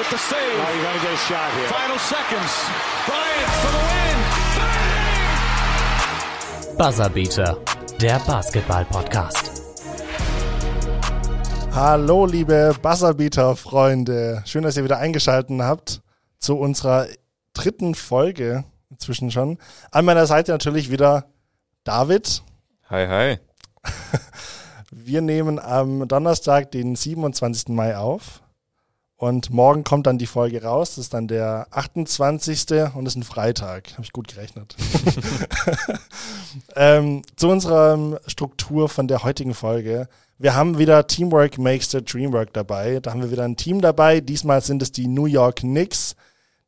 with the save. Now you gotta get a shot here. Final seconds. Bryant for the win. Buzzerbeater, der Basketball-Podcast. Hallo, liebe Buzzerbeater-Freunde. Schön, dass ihr wieder eingeschaltet habt zu unserer dritten Folge inzwischen schon. An meiner Seite natürlich wieder David. Hi, hi. Wir nehmen am Donnerstag, den 27. Mai auf. Und morgen kommt dann die Folge raus. Das ist dann der 28. und ist ein Freitag. Habe ich gut gerechnet. ähm, zu unserer Struktur von der heutigen Folge. Wir haben wieder Teamwork makes the Dreamwork dabei. Da haben wir wieder ein Team dabei. Diesmal sind es die New York Knicks,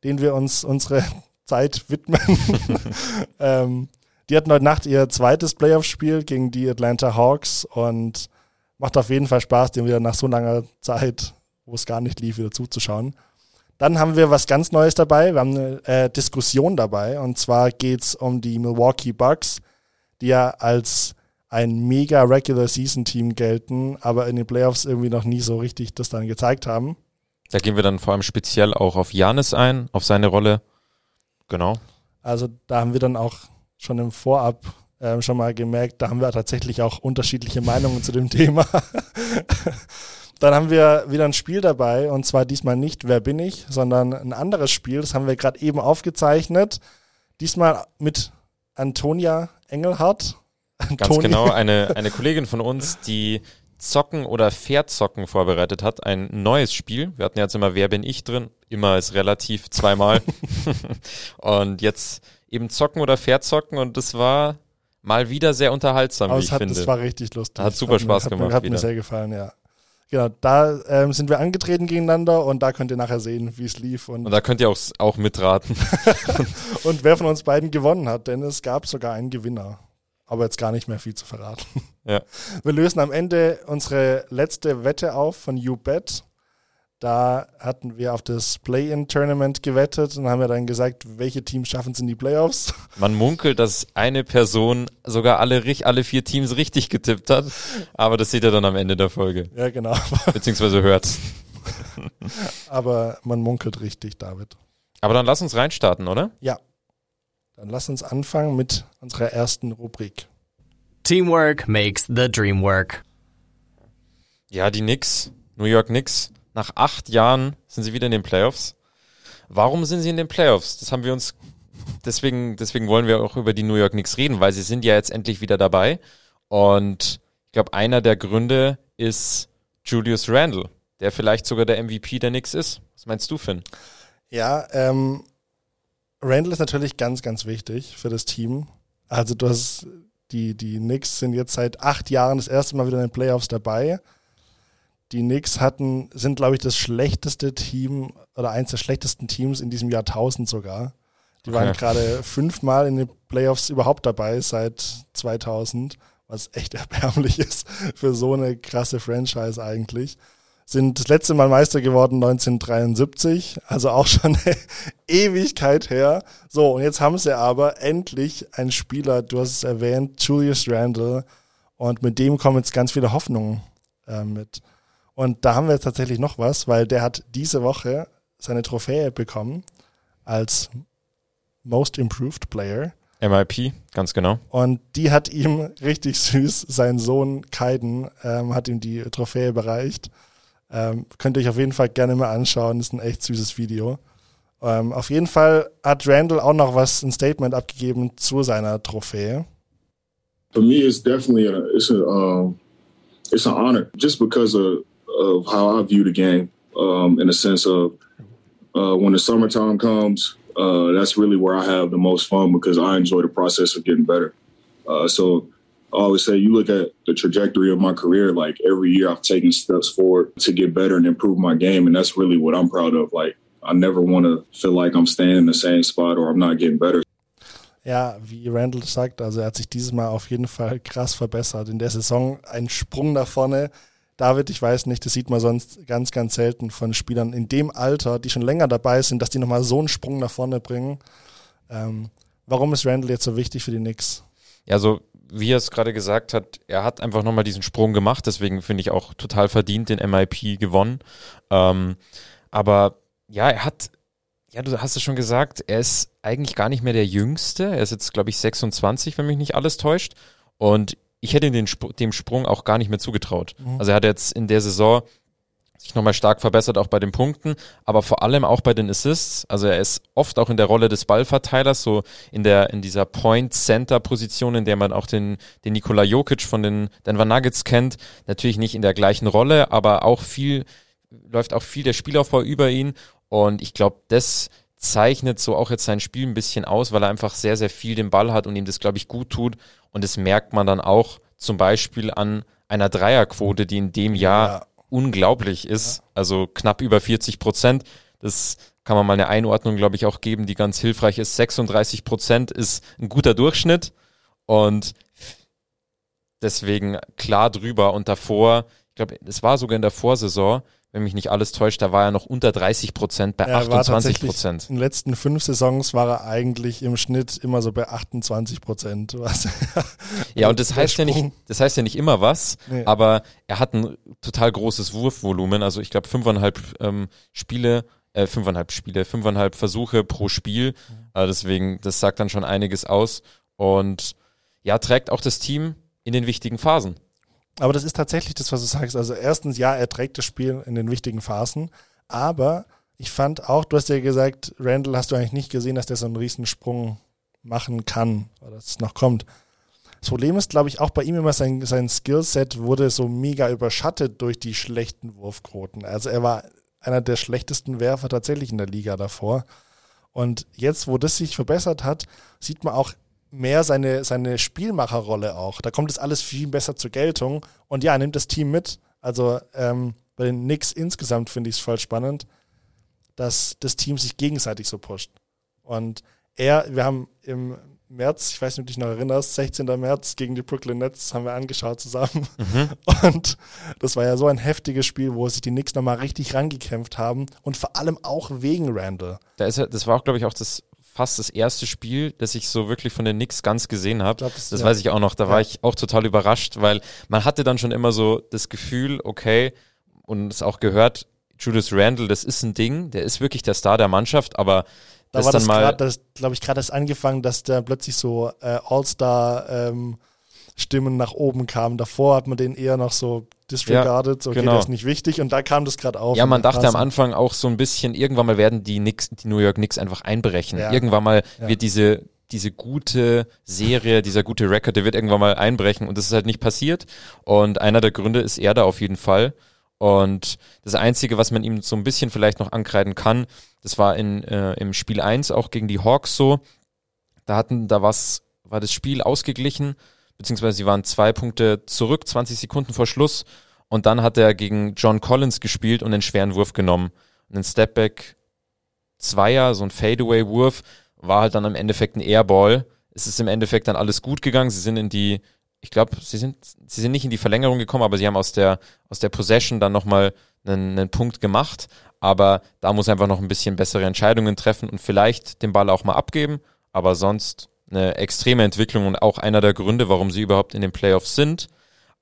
denen wir uns unsere Zeit widmen. ähm, die hatten heute Nacht ihr zweites Playoff-Spiel gegen die Atlanta Hawks und macht auf jeden Fall Spaß, dem wieder nach so langer Zeit, wo es gar nicht lief, wieder zuzuschauen. Dann haben wir was ganz Neues dabei. Wir haben eine äh, Diskussion dabei und zwar geht es um die Milwaukee Bucks, die ja als ein mega Regular Season Team gelten, aber in den Playoffs irgendwie noch nie so richtig das dann gezeigt haben. Da gehen wir dann vor allem speziell auch auf Janis ein, auf seine Rolle. Genau. Also da haben wir dann auch schon im Vorab äh, schon mal gemerkt, da haben wir tatsächlich auch unterschiedliche Meinungen zu dem Thema. Dann haben wir wieder ein Spiel dabei und zwar diesmal nicht Wer bin ich, sondern ein anderes Spiel. Das haben wir gerade eben aufgezeichnet. Diesmal mit Antonia Engelhardt. Ganz genau, eine, eine Kollegin von uns, die Zocken oder Pferdzocken vorbereitet hat. Ein neues Spiel. Wir hatten jetzt immer Wer bin ich drin? Immer ist relativ zweimal. und jetzt eben Zocken oder Pferdzocken und das war mal wieder sehr unterhaltsam, Aber wie ich hat, finde. Das war richtig lustig. Hat super Spaß hat, gemacht. Hat, hat mir sehr gefallen, ja. Genau, da ähm, sind wir angetreten gegeneinander und da könnt ihr nachher sehen, wie es lief. Und, und da könnt ihr auch, auch mitraten. und wer von uns beiden gewonnen hat, denn es gab sogar einen Gewinner. Aber jetzt gar nicht mehr viel zu verraten. Ja. Wir lösen am Ende unsere letzte Wette auf von YouBet. Da hatten wir auf das Play-In-Tournament gewettet und haben wir dann gesagt, welche Teams schaffen es in die Playoffs. Man munkelt, dass eine Person sogar alle, alle vier Teams richtig getippt hat, aber das seht ihr dann am Ende der Folge. Ja, genau. Beziehungsweise hört. aber man munkelt richtig, David. Aber dann lass uns reinstarten, oder? Ja. Dann lass uns anfangen mit unserer ersten Rubrik. Teamwork makes the dream work. Ja, die Knicks, New York Knicks, nach acht Jahren sind sie wieder in den Playoffs. Warum sind sie in den Playoffs? Das haben wir uns, deswegen, deswegen wollen wir auch über die New York Knicks reden, weil sie sind ja jetzt endlich wieder dabei. Und ich glaube, einer der Gründe ist Julius Randle, der vielleicht sogar der MVP der Knicks ist. Was meinst du, Finn? Ja, ähm, Randle ist natürlich ganz, ganz wichtig für das Team. Also du hast die, die Knicks sind jetzt seit acht Jahren das erste Mal wieder in den Playoffs dabei. Die Knicks hatten, sind, glaube ich, das schlechteste Team oder eins der schlechtesten Teams in diesem Jahrtausend sogar. Die okay. waren gerade fünfmal in den Playoffs überhaupt dabei seit 2000, was echt erbärmlich ist für so eine krasse Franchise eigentlich. Sind das letzte Mal Meister geworden 1973, also auch schon eine Ewigkeit her. So, und jetzt haben sie aber endlich einen Spieler, du hast es erwähnt, Julius Randle, und mit dem kommen jetzt ganz viele Hoffnungen äh, mit. Und da haben wir jetzt tatsächlich noch was, weil der hat diese Woche seine Trophäe bekommen als Most Improved Player. MIP, ganz genau. Und die hat ihm richtig süß, sein Sohn Kaiden ähm, hat ihm die Trophäe überreicht. Ähm, könnt ihr euch auf jeden Fall gerne mal anschauen, das ist ein echt süßes Video. Ähm, auf jeden Fall hat Randall auch noch was, ein Statement abgegeben zu seiner Trophäe. For me, it's definitely a, it's a, um, it's an honor just because of of how I view the game, um, in the sense of uh, when the summertime comes, uh, that's really where I have the most fun because I enjoy the process of getting better. Uh, so I always say, you look at the trajectory of my career, like every year I've taken steps forward to get better and improve my game. And that's really what I'm proud of. Like, I never want to feel like I'm staying in the same spot or I'm not getting better. Ja, wie Randall sagt, also er hat sich dieses Mal auf jeden Fall krass verbessert. In der Saison ein Sprung nach vorne. David, ich weiß nicht, das sieht man sonst ganz, ganz selten von Spielern in dem Alter, die schon länger dabei sind, dass die nochmal so einen Sprung nach vorne bringen. Ähm, warum ist Randall jetzt so wichtig für die Knicks? Ja, so wie er es gerade gesagt hat, er hat einfach nochmal diesen Sprung gemacht, deswegen finde ich auch total verdient den MIP gewonnen. Ähm, aber Ja, er hat, ja, du hast es schon gesagt, er ist eigentlich gar nicht mehr der Jüngste. Er ist jetzt, glaube ich, 26, wenn mich nicht alles täuscht. Und ich hätte den, dem Sprung auch gar nicht mehr zugetraut. Mhm. Also er hat jetzt in der Saison sich nochmal stark verbessert, auch bei den Punkten, aber vor allem auch bei den Assists. Also er ist oft auch in der Rolle des Ballverteilers, so in der, in dieser Point-Center-Position, in der man auch den, den Nikola Jokic von den Denver Nuggets kennt. Natürlich nicht in der gleichen Rolle, aber auch viel, läuft auch viel der Spielaufbau über ihn und ich glaube, das zeichnet so auch jetzt sein Spiel ein bisschen aus, weil er einfach sehr, sehr viel den Ball hat und ihm das, glaube ich, gut tut. Und das merkt man dann auch zum Beispiel an einer Dreierquote, die in dem Jahr ja. unglaublich ist. Ja. Also knapp über 40 Prozent. Das kann man mal eine Einordnung, glaube ich, auch geben, die ganz hilfreich ist. 36 Prozent ist ein guter Durchschnitt und deswegen klar drüber. Und davor, ich glaube, es war sogar in der Vorsaison, wenn mich nicht alles täuscht, da war er noch unter 30 Prozent, bei er 28 Prozent. In den letzten fünf Saisons war er eigentlich im Schnitt immer so bei 28 Prozent. ja, und das heißt ja nicht, das heißt ja nicht immer was, nee. aber er hat ein total großes Wurfvolumen. Also ich glaube fünfeinhalb ähm, Spiele, äh, fünfeinhalb Spiele, fünfeinhalb Versuche pro Spiel. Mhm. Äh, deswegen, das sagt dann schon einiges aus. Und ja, trägt auch das Team in den wichtigen Phasen. Aber das ist tatsächlich das, was du sagst. Also erstens, ja, er trägt das Spiel in den wichtigen Phasen, aber ich fand auch, du hast ja gesagt, Randall hast du eigentlich nicht gesehen, dass der so einen Riesensprung machen kann oder dass es noch kommt. Das Problem ist, glaube ich, auch bei ihm immer sein, sein Skillset wurde so mega überschattet durch die schlechten Wurfquoten. Also er war einer der schlechtesten Werfer tatsächlich in der Liga davor. Und jetzt, wo das sich verbessert hat, sieht man auch mehr seine, seine Spielmacherrolle auch. Da kommt es alles viel besser zur Geltung. Und ja, er nimmt das Team mit. Also ähm, bei den Knicks insgesamt finde ich es voll spannend, dass das Team sich gegenseitig so pusht. Und er, wir haben im März, ich weiß nicht, ob du dich noch erinnerst, 16. März gegen die Brooklyn Nets haben wir angeschaut zusammen. Mhm. Und das war ja so ein heftiges Spiel, wo sich die Knicks nochmal richtig rangekämpft haben und vor allem auch wegen Randall. Da ist, das war auch, glaube ich, auch das fast das erste Spiel, das ich so wirklich von den Knicks ganz gesehen habe. Das, das ja. weiß ich auch noch. Da ja. war ich auch total überrascht, weil man hatte dann schon immer so das Gefühl, okay, und es auch gehört, Julius Randle, das ist ein Ding, der ist wirklich der Star der Mannschaft, aber da das war das gerade, glaube ich, gerade erst angefangen, dass da plötzlich so äh, All-Star ähm, Stimmen nach oben kamen. Davor hat man den eher noch so disregarded, ja, okay, genau. das ist nicht wichtig und da kam das gerade auf. Ja, man dachte am Anfang auch so ein bisschen, irgendwann mal werden die Knicks, die New York Knicks einfach einbrechen. Ja. Irgendwann mal ja. wird diese diese gute Serie, dieser gute Record, der wird irgendwann mal einbrechen und das ist halt nicht passiert und einer der Gründe ist er da auf jeden Fall und das Einzige, was man ihm so ein bisschen vielleicht noch ankreiden kann, das war in, äh, im Spiel 1 auch gegen die Hawks so, da hatten, da war's, war das Spiel ausgeglichen beziehungsweise sie waren zwei Punkte zurück, 20 Sekunden vor Schluss. Und dann hat er gegen John Collins gespielt und einen schweren Wurf genommen. Einen Stepback Zweier, so ein Fadeaway-Wurf, war halt dann im Endeffekt ein Airball. Es ist im Endeffekt dann alles gut gegangen. Sie sind in die, ich glaube, sie sind, sie sind nicht in die Verlängerung gekommen, aber sie haben aus der, aus der Possession dann nochmal einen, einen Punkt gemacht. Aber da muss einfach noch ein bisschen bessere Entscheidungen treffen und vielleicht den Ball auch mal abgeben. Aber sonst eine extreme Entwicklung und auch einer der Gründe, warum sie überhaupt in den Playoffs sind.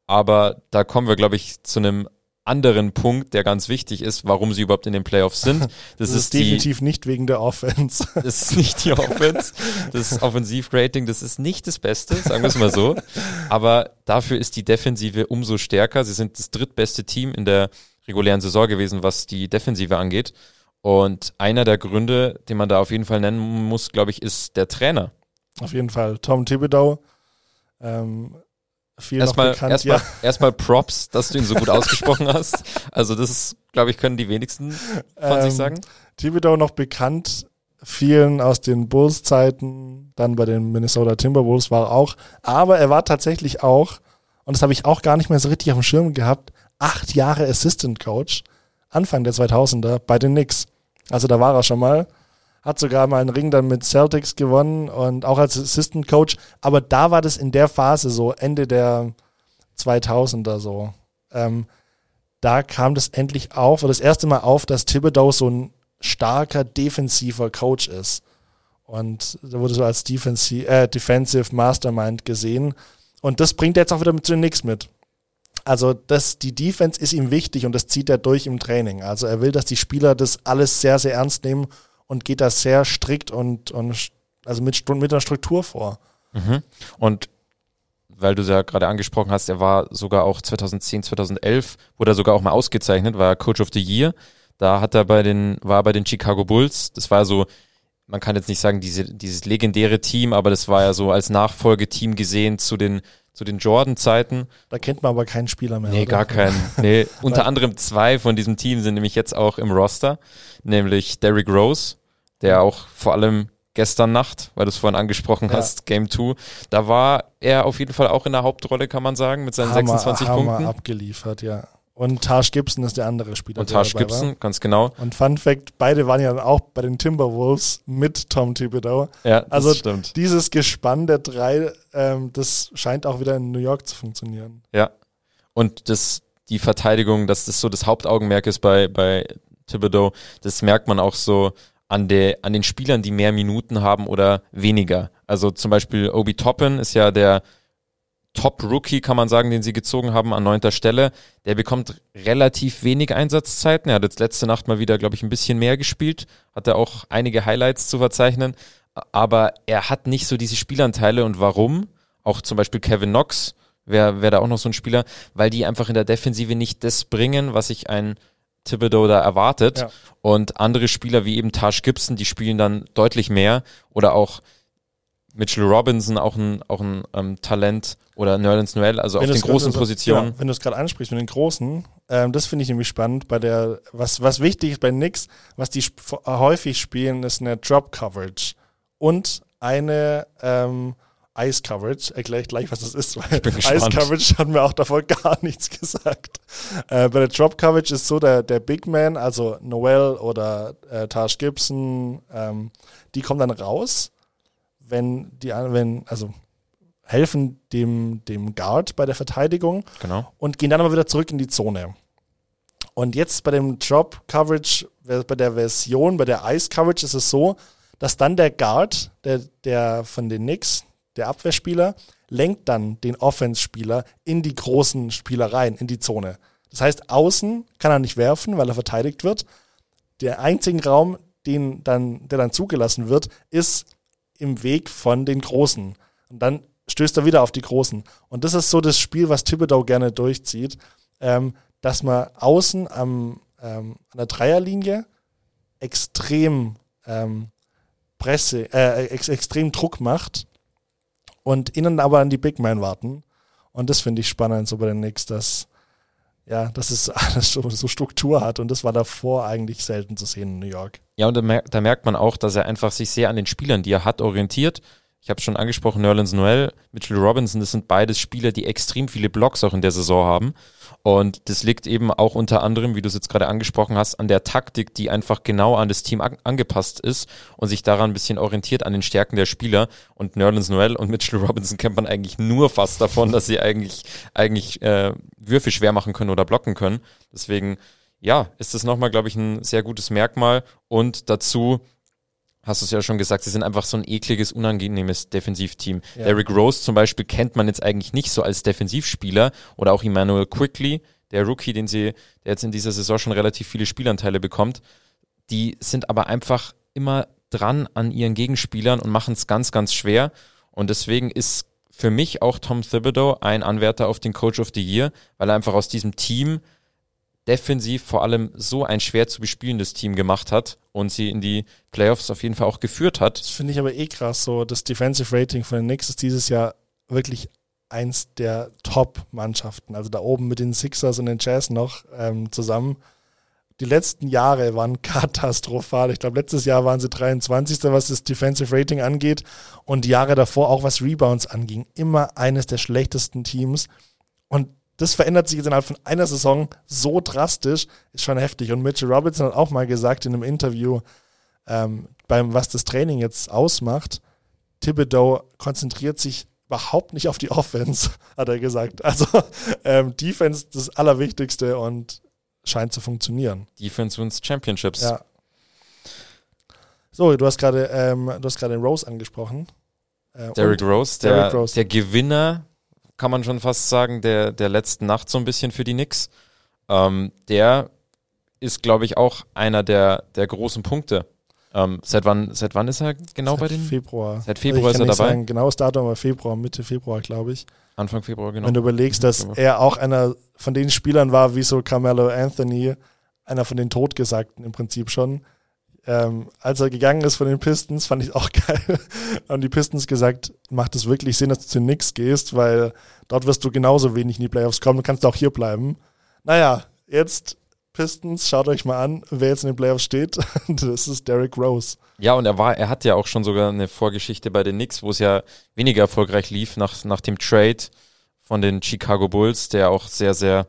Aber da kommen wir, glaube ich, zu einem anderen Punkt, der ganz wichtig ist, warum sie überhaupt in den Playoffs sind. Das, das ist, ist definitiv die, nicht wegen der Offense. Das ist nicht die Offense. Das Offensivrating, das ist nicht das Beste, sagen wir es mal so. Aber dafür ist die Defensive umso stärker. Sie sind das drittbeste Team in der regulären Saison gewesen, was die Defensive angeht. Und einer der Gründe, den man da auf jeden Fall nennen muss, glaube ich, ist der Trainer. Auf jeden Fall. Tom Thibodeau. Ähm, erstmal, bekannt, erstmal, ja. erstmal Props, dass du ihn so gut ausgesprochen hast. Also das ist, glaube ich, können die wenigsten von ähm, sich sagen. Thibodeau noch bekannt, vielen aus den Bulls-Zeiten, dann bei den Minnesota Timberwolves war er auch. Aber er war tatsächlich auch, und das habe ich auch gar nicht mehr so richtig auf dem Schirm gehabt, acht Jahre Assistant Coach, Anfang der 2000er bei den Knicks. Also da war er schon mal hat sogar mal einen Ring dann mit Celtics gewonnen und auch als Assistant Coach. Aber da war das in der Phase so, Ende der 2000er so. Ähm, da kam das endlich auf, oder das erste Mal auf, dass Thibodeau so ein starker defensiver Coach ist. Und da wurde so als Defensive, äh, Defensive Mastermind gesehen. Und das bringt er jetzt auch wieder mit zu den Knicks mit. Also das, die Defense ist ihm wichtig und das zieht er durch im Training. Also er will, dass die Spieler das alles sehr, sehr ernst nehmen und geht da sehr strikt und, und also mit, mit einer Struktur vor. Mhm. Und weil du es ja gerade angesprochen hast, er war sogar auch 2010, 2011, wurde er sogar auch mal ausgezeichnet, war Coach of the Year. Da hat er bei den, war bei den Chicago Bulls. Das war so, man kann jetzt nicht sagen, diese, dieses legendäre Team, aber das war ja so als Nachfolgeteam gesehen zu den, zu den Jordan-Zeiten. Da kennt man aber keinen Spieler mehr. Nee, oder? gar keinen. Nee, unter anderem zwei von diesem Team sind nämlich jetzt auch im Roster, nämlich Derrick Rose, der auch vor allem gestern Nacht, weil du es vorhin angesprochen Ja. hast, Game 2, da war er auf jeden Fall auch in der Hauptrolle, kann man sagen, mit seinen Hammer, 26 Hammer Punkten. abgeliefert, ja. Und Taj Gibson ist der andere Spieler. Und Taj Gibson, War. ganz genau. Und Fun Fact, beide waren ja dann auch bei den Timberwolves mit Tom Thibodeau. Ja, das Also stimmt. dieses Gespann der drei, ähm, das scheint auch wieder in New York zu funktionieren. Ja. Und das, die Verteidigung, dass das so das Hauptaugenmerk ist bei, bei Thibodeau, das merkt man auch so an, der, an den Spielern, die mehr Minuten haben oder weniger. Also zum Beispiel Obi Toppin ist ja der Top-Rookie, kann man sagen, den sie gezogen haben an neunter Stelle. Der bekommt relativ wenig Einsatzzeiten. Er hat jetzt letzte Nacht mal wieder, glaube ich, ein bisschen mehr gespielt. Hatte auch einige Highlights zu verzeichnen. Aber er hat nicht so diese Spielanteile. Und warum? Auch zum Beispiel Kevin Knox wäre wär da auch noch so ein Spieler, weil die einfach in der Defensive nicht das bringen, was sich ein Thibodeau da erwartet. Ja. Und andere Spieler wie eben Taj Gibson, die spielen dann deutlich mehr. Oder auch Mitchell Robinson, auch ein, auch ein ähm, Talent. Oder Nerlens Noel, also auf Wenn den du's- großen Positionen. Ja, wenn du es gerade ansprichst mit den großen, ähm, das finde ich nämlich spannend. Bei der, was, was wichtig ist bei Knicks, was die sp häufig spielen, ist eine Drop Coverage und eine ähm, Ice Coverage. Erkläre ich gleich, was das ist, weil Ice. Coverage hat mir auch davor gar nichts gesagt. Äh, bei der Drop Coverage ist so, der, der Big Man, also Noel oder äh, Taj Gibson, ähm, die kommen dann raus, wenn die, wenn, also helfen dem, dem Guard bei der Verteidigung Genau. und gehen dann aber wieder zurück in die Zone. Und jetzt bei dem Drop Coverage, bei der Version, bei der Ice Coverage ist es so, dass dann der Guard, der, der von den Knicks, der Abwehrspieler, lenkt dann den Offense-Spieler in die großen Spieler rein, in die Zone. Das heißt, außen kann er nicht werfen, weil er verteidigt wird. Der einzige Raum, den dann, der dann zugelassen wird, ist im Weg von den Großen. Und dann stößt er wieder auf die Großen. Und das ist so das Spiel, was Thibodeau gerne durchzieht, ähm, dass man außen am, ähm, an der Dreierlinie extrem ähm, Presse, äh, ex extrem Druck macht und innen aber an die Big Man warten. Und das finde ich spannend so bei den Knicks, dass ja, dass es alles so, so Struktur hat und das war davor eigentlich selten zu sehen in New York. Ja, und da, mer da merkt man auch, dass er einfach sich sehr an den Spielern, die er hat, orientiert. Ich habe schon angesprochen, Nerlens Noel, Mitchell Robinson, das sind beides Spieler, die extrem viele Blocks auch in der Saison haben. Und das liegt eben auch unter anderem, wie du es jetzt gerade angesprochen hast, an der Taktik, die einfach genau an das Team an angepasst ist und sich daran ein bisschen orientiert an den Stärken der Spieler. Und Nerlens Noel und Mitchell Robinson kennt man eigentlich nur fast davon, dass sie eigentlich, eigentlich äh, Würfe schwer machen können oder blocken können. Deswegen, ja, ist das nochmal, glaube ich, ein sehr gutes Merkmal. Und dazu hast du es ja schon gesagt, sie sind einfach so ein ekliges, unangenehmes Defensivteam. Ja. Derrick Rose zum Beispiel kennt man jetzt eigentlich nicht so als Defensivspieler oder auch Emmanuel Quickly, der Rookie, den sie, der jetzt in dieser Saison schon relativ viele Spielanteile bekommt. Die sind aber einfach immer dran an ihren Gegenspielern und machen es ganz, ganz schwer. Und deswegen ist für mich auch Tom Thibodeau ein Anwärter auf den Coach of the Year, weil er einfach aus diesem Team defensiv vor allem so ein schwer zu bespielendes Team gemacht hat und sie in die Playoffs auf jeden Fall auch geführt hat. Das finde ich aber eh krass. So, das Defensive Rating von den Knicks ist dieses Jahr wirklich eins der Top-Mannschaften. Also da oben mit den Sixers und den Jazz noch ähm, zusammen. Die letzten Jahre waren katastrophal. Ich glaube, letztes Jahr waren sie 23. was das Defensive Rating angeht. Und die Jahre davor auch was Rebounds anging. Immer eines der schlechtesten Teams. Und das verändert sich jetzt innerhalb von einer Saison so drastisch, ist schon heftig. Und Mitchell Robinson hat auch mal gesagt in einem Interview, ähm, beim, was das Training jetzt ausmacht, Thibodeau konzentriert sich überhaupt nicht auf die Offense, hat er gesagt. Also ähm, Defense das Allerwichtigste und scheint zu funktionieren. Defense wins Championships. Ja. So, du hast gerade ähm, du hast gerade Rose angesprochen. Äh, Derrick Rose, der, Derrick Rose. der Gewinner, kann man schon fast sagen, der, der letzten Nacht so ein bisschen für die Knicks. Ähm, der ist, glaube ich, auch einer der, der großen Punkte. Ähm, seit wann, seit wann ist er genau Seit bei den? Februar. Seit Februar ich ist er dabei. Sagen, genaues Datum, aber Februar, Mitte Februar, glaube ich. Anfang Februar, genau. Wenn du überlegst, dass er auch einer von den Spielern war, wie so Carmelo Anthony, einer von den Totgesagten im Prinzip schon. Ähm, als er gegangen ist von den Pistons, fand ich auch geil. Haben die Pistons gesagt, macht es wirklich Sinn, dass du zu den Knicks gehst, weil dort wirst du genauso wenig in die Playoffs kommen, du kannst auch hier bleiben. Naja, jetzt Pistons, schaut euch mal an, wer jetzt in den Playoffs steht. Das ist Derrick Rose. Ja, und er war, er hat ja auch schon sogar eine Vorgeschichte bei den Knicks, wo es ja weniger erfolgreich lief nach, nach dem Trade von den Chicago Bulls, der auch sehr, sehr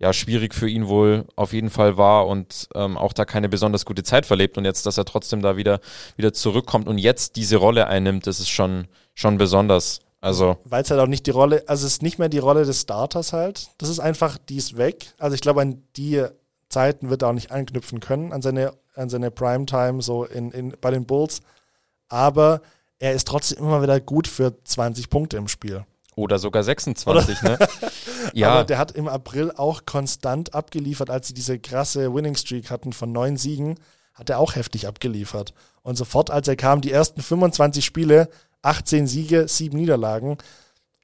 ja, schwierig für ihn wohl auf jeden Fall war und ähm, auch da keine besonders gute Zeit verlebt und jetzt, dass er trotzdem da wieder, wieder zurückkommt und jetzt diese Rolle einnimmt, das ist schon, schon besonders. Also, Weil es halt auch nicht die Rolle, also es ist nicht mehr die Rolle des Starters halt. Das ist einfach, die ist weg. Also ich glaube, an die Zeiten wird er auch nicht anknüpfen können, an seine, an seine Primetime so in, in, bei den Bulls. Aber er ist trotzdem immer wieder gut für 20 Punkte im Spiel. oder sogar 26, ne? Ja, Aber der hat im April auch konstant abgeliefert, als sie diese krasse Winning Streak hatten von neun Siegen, hat er auch heftig abgeliefert. Und sofort, als er kam, die ersten 25 Spiele, 18 Siege, 7 Niederlagen.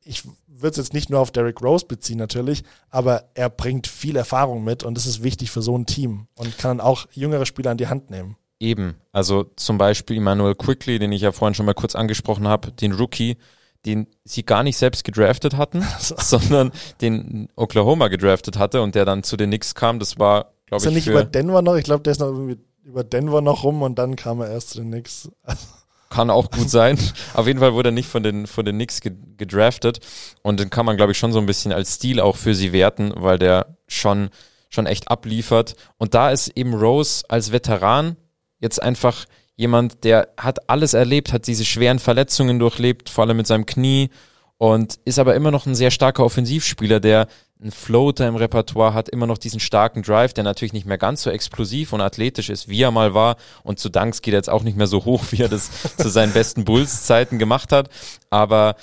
Ich würde es jetzt nicht nur auf Derrick Rose beziehen natürlich, aber er bringt viel Erfahrung mit und das ist wichtig für so ein Team und kann dann auch jüngere Spieler an die Hand nehmen. Eben, also zum Beispiel Emmanuel Quickly, den ich ja vorhin schon mal kurz angesprochen habe, den Rookie, den sie gar nicht selbst gedraftet hatten, sondern den Oklahoma gedraftet hatte und der dann zu den Knicks kam. Das war, Ist glaube er ich, nicht für, über Denver noch? Ich glaube, der ist noch irgendwie über Denver noch rum und dann kam er erst zu den Knicks. kann auch gut sein. Auf jeden Fall wurde er nicht von den, von den Knicks ge- gedraftet und den kann man, glaube ich, schon so ein bisschen als Stil auch für sie werten, weil der schon, schon echt abliefert. Und da ist eben Rose als Veteran jetzt einfach jemand, der hat alles erlebt, hat diese schweren Verletzungen durchlebt, vor allem mit seinem Knie und ist aber immer noch ein sehr starker Offensivspieler, der einen Floater im Repertoire hat, immer noch diesen starken Drive, der natürlich nicht mehr ganz so explosiv und athletisch ist, wie er mal war. Und zu Danks geht er jetzt auch nicht mehr so hoch, wie er das zu seinen besten Bulls-Zeiten gemacht hat. Aber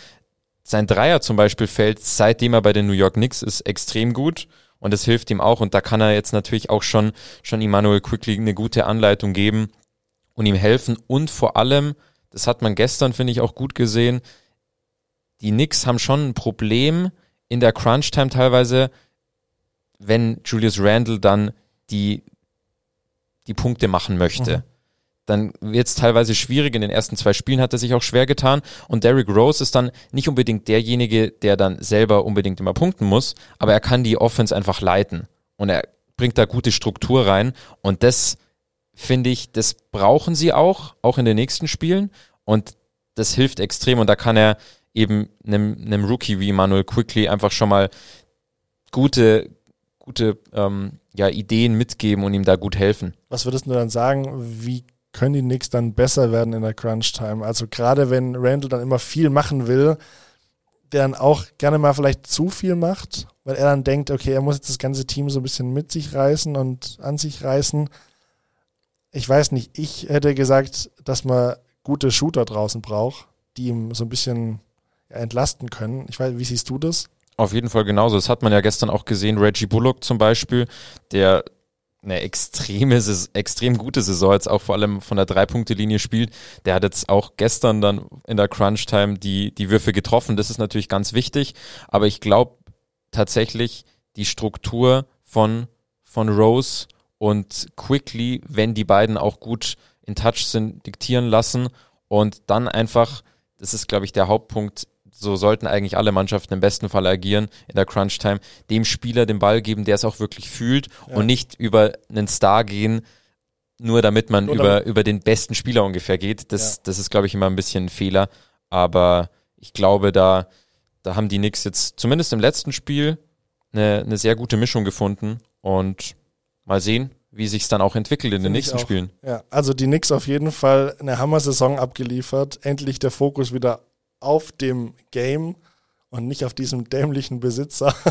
sein Dreier zum Beispiel fällt, seitdem er bei den New York Knicks ist, extrem gut. Und das hilft ihm auch. Und da kann er jetzt natürlich auch schon, schon Emmanuel Quickly eine gute Anleitung geben und ihm helfen. Und vor allem, das hat man gestern, finde ich, auch gut gesehen, die Knicks haben schon ein Problem in der Crunch-Time teilweise, wenn Julius Randle dann die, die Punkte machen möchte. Mhm. Dann wird es teilweise schwierig. In den ersten zwei Spielen hat er sich auch schwer getan. Und Derrick Rose ist dann nicht unbedingt derjenige, der dann selber unbedingt immer punkten muss, aber er kann die Offense einfach leiten. Und er bringt da gute Struktur rein. Und das finde ich, das brauchen sie auch, auch in den nächsten Spielen. Und das hilft extrem. Und da kann er eben einem, einem Rookie wie Manuel Quickly einfach schon mal gute, gute ähm, ja, Ideen mitgeben und ihm da gut helfen. Was würdest du dann sagen, wie können die Knicks dann besser werden in der Crunch-Time? Also gerade wenn Randall dann immer viel machen will, der dann auch gerne mal vielleicht zu viel macht, weil er dann denkt, okay, er muss jetzt das ganze Team so ein bisschen mit sich reißen und an sich reißen. Ich weiß nicht, ich hätte gesagt, dass man gute Shooter draußen braucht, die ihm so ein bisschen entlasten können. Ich weiß, wie siehst du das? Auf jeden Fall genauso. Das hat man ja gestern auch gesehen. Reggie Bullock zum Beispiel, der eine extreme, extrem gute Saison jetzt auch vor allem von der Drei-Punkte-Linie spielt. Der hat jetzt auch gestern dann in der Crunch-Time die, die Würfe getroffen. Das ist natürlich ganz wichtig. Aber ich glaube tatsächlich, die Struktur von, von Rose und Quickly, wenn die beiden auch gut in Touch sind, diktieren lassen und dann einfach, das ist glaube ich der Hauptpunkt, so sollten eigentlich alle Mannschaften im besten Fall agieren in der Crunch-Time, dem Spieler den Ball geben, der es auch wirklich fühlt und nicht über einen Star gehen, nur damit man Nur über, über den besten Spieler ungefähr geht. Das, das ist, glaube ich, immer ein bisschen ein Fehler. Aber ich glaube, da, da haben die Knicks jetzt zumindest im letzten Spiel eine, eine sehr gute Mischung gefunden und mal sehen, wie sich's dann auch entwickelt in den Finde ich nächsten. Spielen. Ja, also die Knicks auf jeden Fall eine Hammer-Saison abgeliefert. Endlich der Fokus wieder auf dem Game und nicht auf diesem dämlichen Besitzer.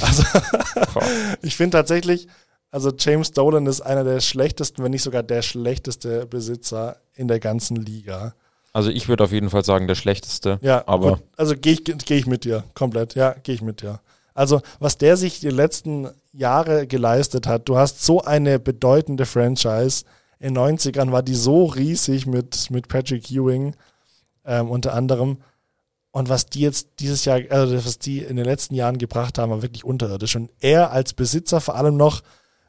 Also ich finde tatsächlich, also James Dolan ist einer der schlechtesten, wenn nicht sogar der schlechteste Besitzer in der ganzen Liga. Also ich würde auf jeden Fall sagen, der schlechteste. Ja, aber gut. also gehe ich, geh ich mit dir komplett. Ja, gehe ich mit dir. Also was der sich die letzten Jahre geleistet hat, du hast so eine bedeutende Franchise. In den 90ern war die so riesig mit, mit Patrick Ewing ähm, unter anderem. Und was die jetzt dieses Jahr, also was die in den letzten Jahren gebracht haben, war wirklich unterirdisch. Und er als Besitzer vor allem noch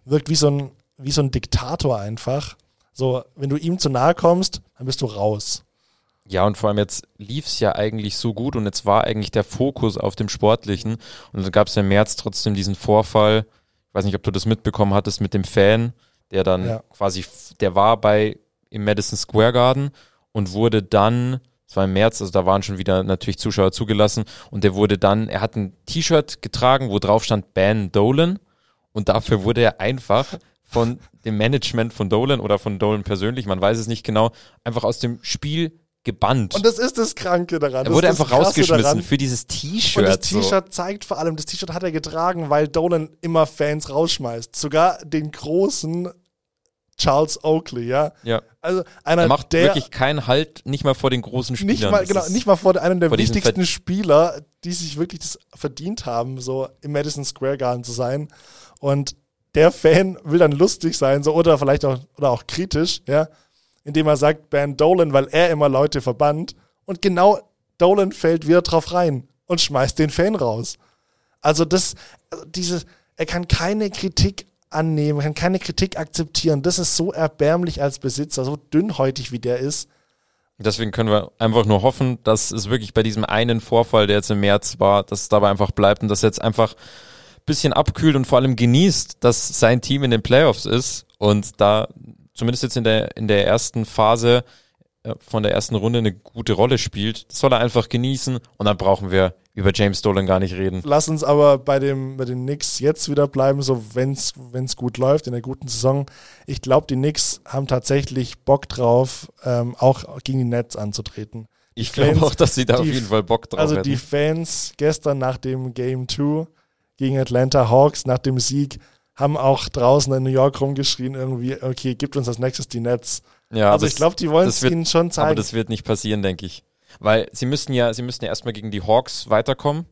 wirkt wie so ein, wie so ein Diktator einfach. So, wenn du ihm zu nahe kommst, dann bist du raus. Ja, und vor allem jetzt lief es ja eigentlich so gut und jetzt war eigentlich der Fokus auf dem Sportlichen. Und dann gab es im März trotzdem diesen Vorfall, ich weiß nicht, ob du das mitbekommen hattest mit dem Fan, der dann Ja. quasi, der war bei im Madison Square Garden und wurde dann, es war im März, also da waren schon wieder natürlich Zuschauer zugelassen und der wurde dann, er hat ein T-Shirt getragen, wo drauf stand Ban Dolan und dafür wurde er einfach von dem Management von Dolan oder von Dolan persönlich, man weiß es nicht genau, einfach aus dem Spiel gebannt. Und das ist das Kranke daran. Er wurde einfach rausgeschmissen daran. für dieses Und das T-Shirt. so. T-Shirt zeigt vor allem, das T-Shirt hat er getragen, weil Dolan immer Fans rausschmeißt. Sogar den großen Charles Oakley, ja. Ja. Also einer Er macht der wirklich keinen Halt, nicht mal vor den großen Spielern. nicht mal genau nicht mal vor einem der vor wichtigsten Spieler, die sich wirklich das verdient haben, so im Madison Square Garden zu sein. Und der Fan will dann lustig sein, so oder vielleicht auch oder auch kritisch, ja, indem er sagt Ban Dolan, weil er immer Leute verbannt. Und genau Dolan fällt wieder drauf rein und schmeißt den Fan raus. Also das, also diese, er kann keine Kritik annehmen, kann keine Kritik akzeptieren. Das ist so erbärmlich als Besitzer, so dünnhäutig wie der ist. Deswegen können wir einfach nur hoffen, dass es wirklich bei diesem einen Vorfall, der jetzt im März war, dass es dabei einfach bleibt und dass jetzt einfach ein bisschen abkühlt und vor allem genießt, dass sein Team in den Playoffs ist und da zumindest jetzt in der, in der ersten Phase äh, von der ersten Runde eine gute Rolle spielt. Das soll er einfach genießen und dann brauchen wir über James Dolan gar nicht reden. Lass uns aber bei, dem, bei den Knicks jetzt wieder bleiben, so wenn es gut läuft in der guten Saison. Ich glaube, die Knicks haben tatsächlich Bock drauf, ähm, auch gegen die Nets anzutreten. Ich glaube auch, dass sie da auf die- jeden Fall Bock drauf Also hätten. die Fans gestern nach dem Game 2 gegen Atlanta Hawks, nach dem Sieg, haben auch draußen in New York rumgeschrien irgendwie, okay, gibt uns als nächstes die Nets. ja, also ich glaube, die wollen es ihnen schon Aber zeigen. das wird nicht passieren, denke ich. Weil sie müssten ja, sie müssten ja erstmal gegen die Hawks weiterkommen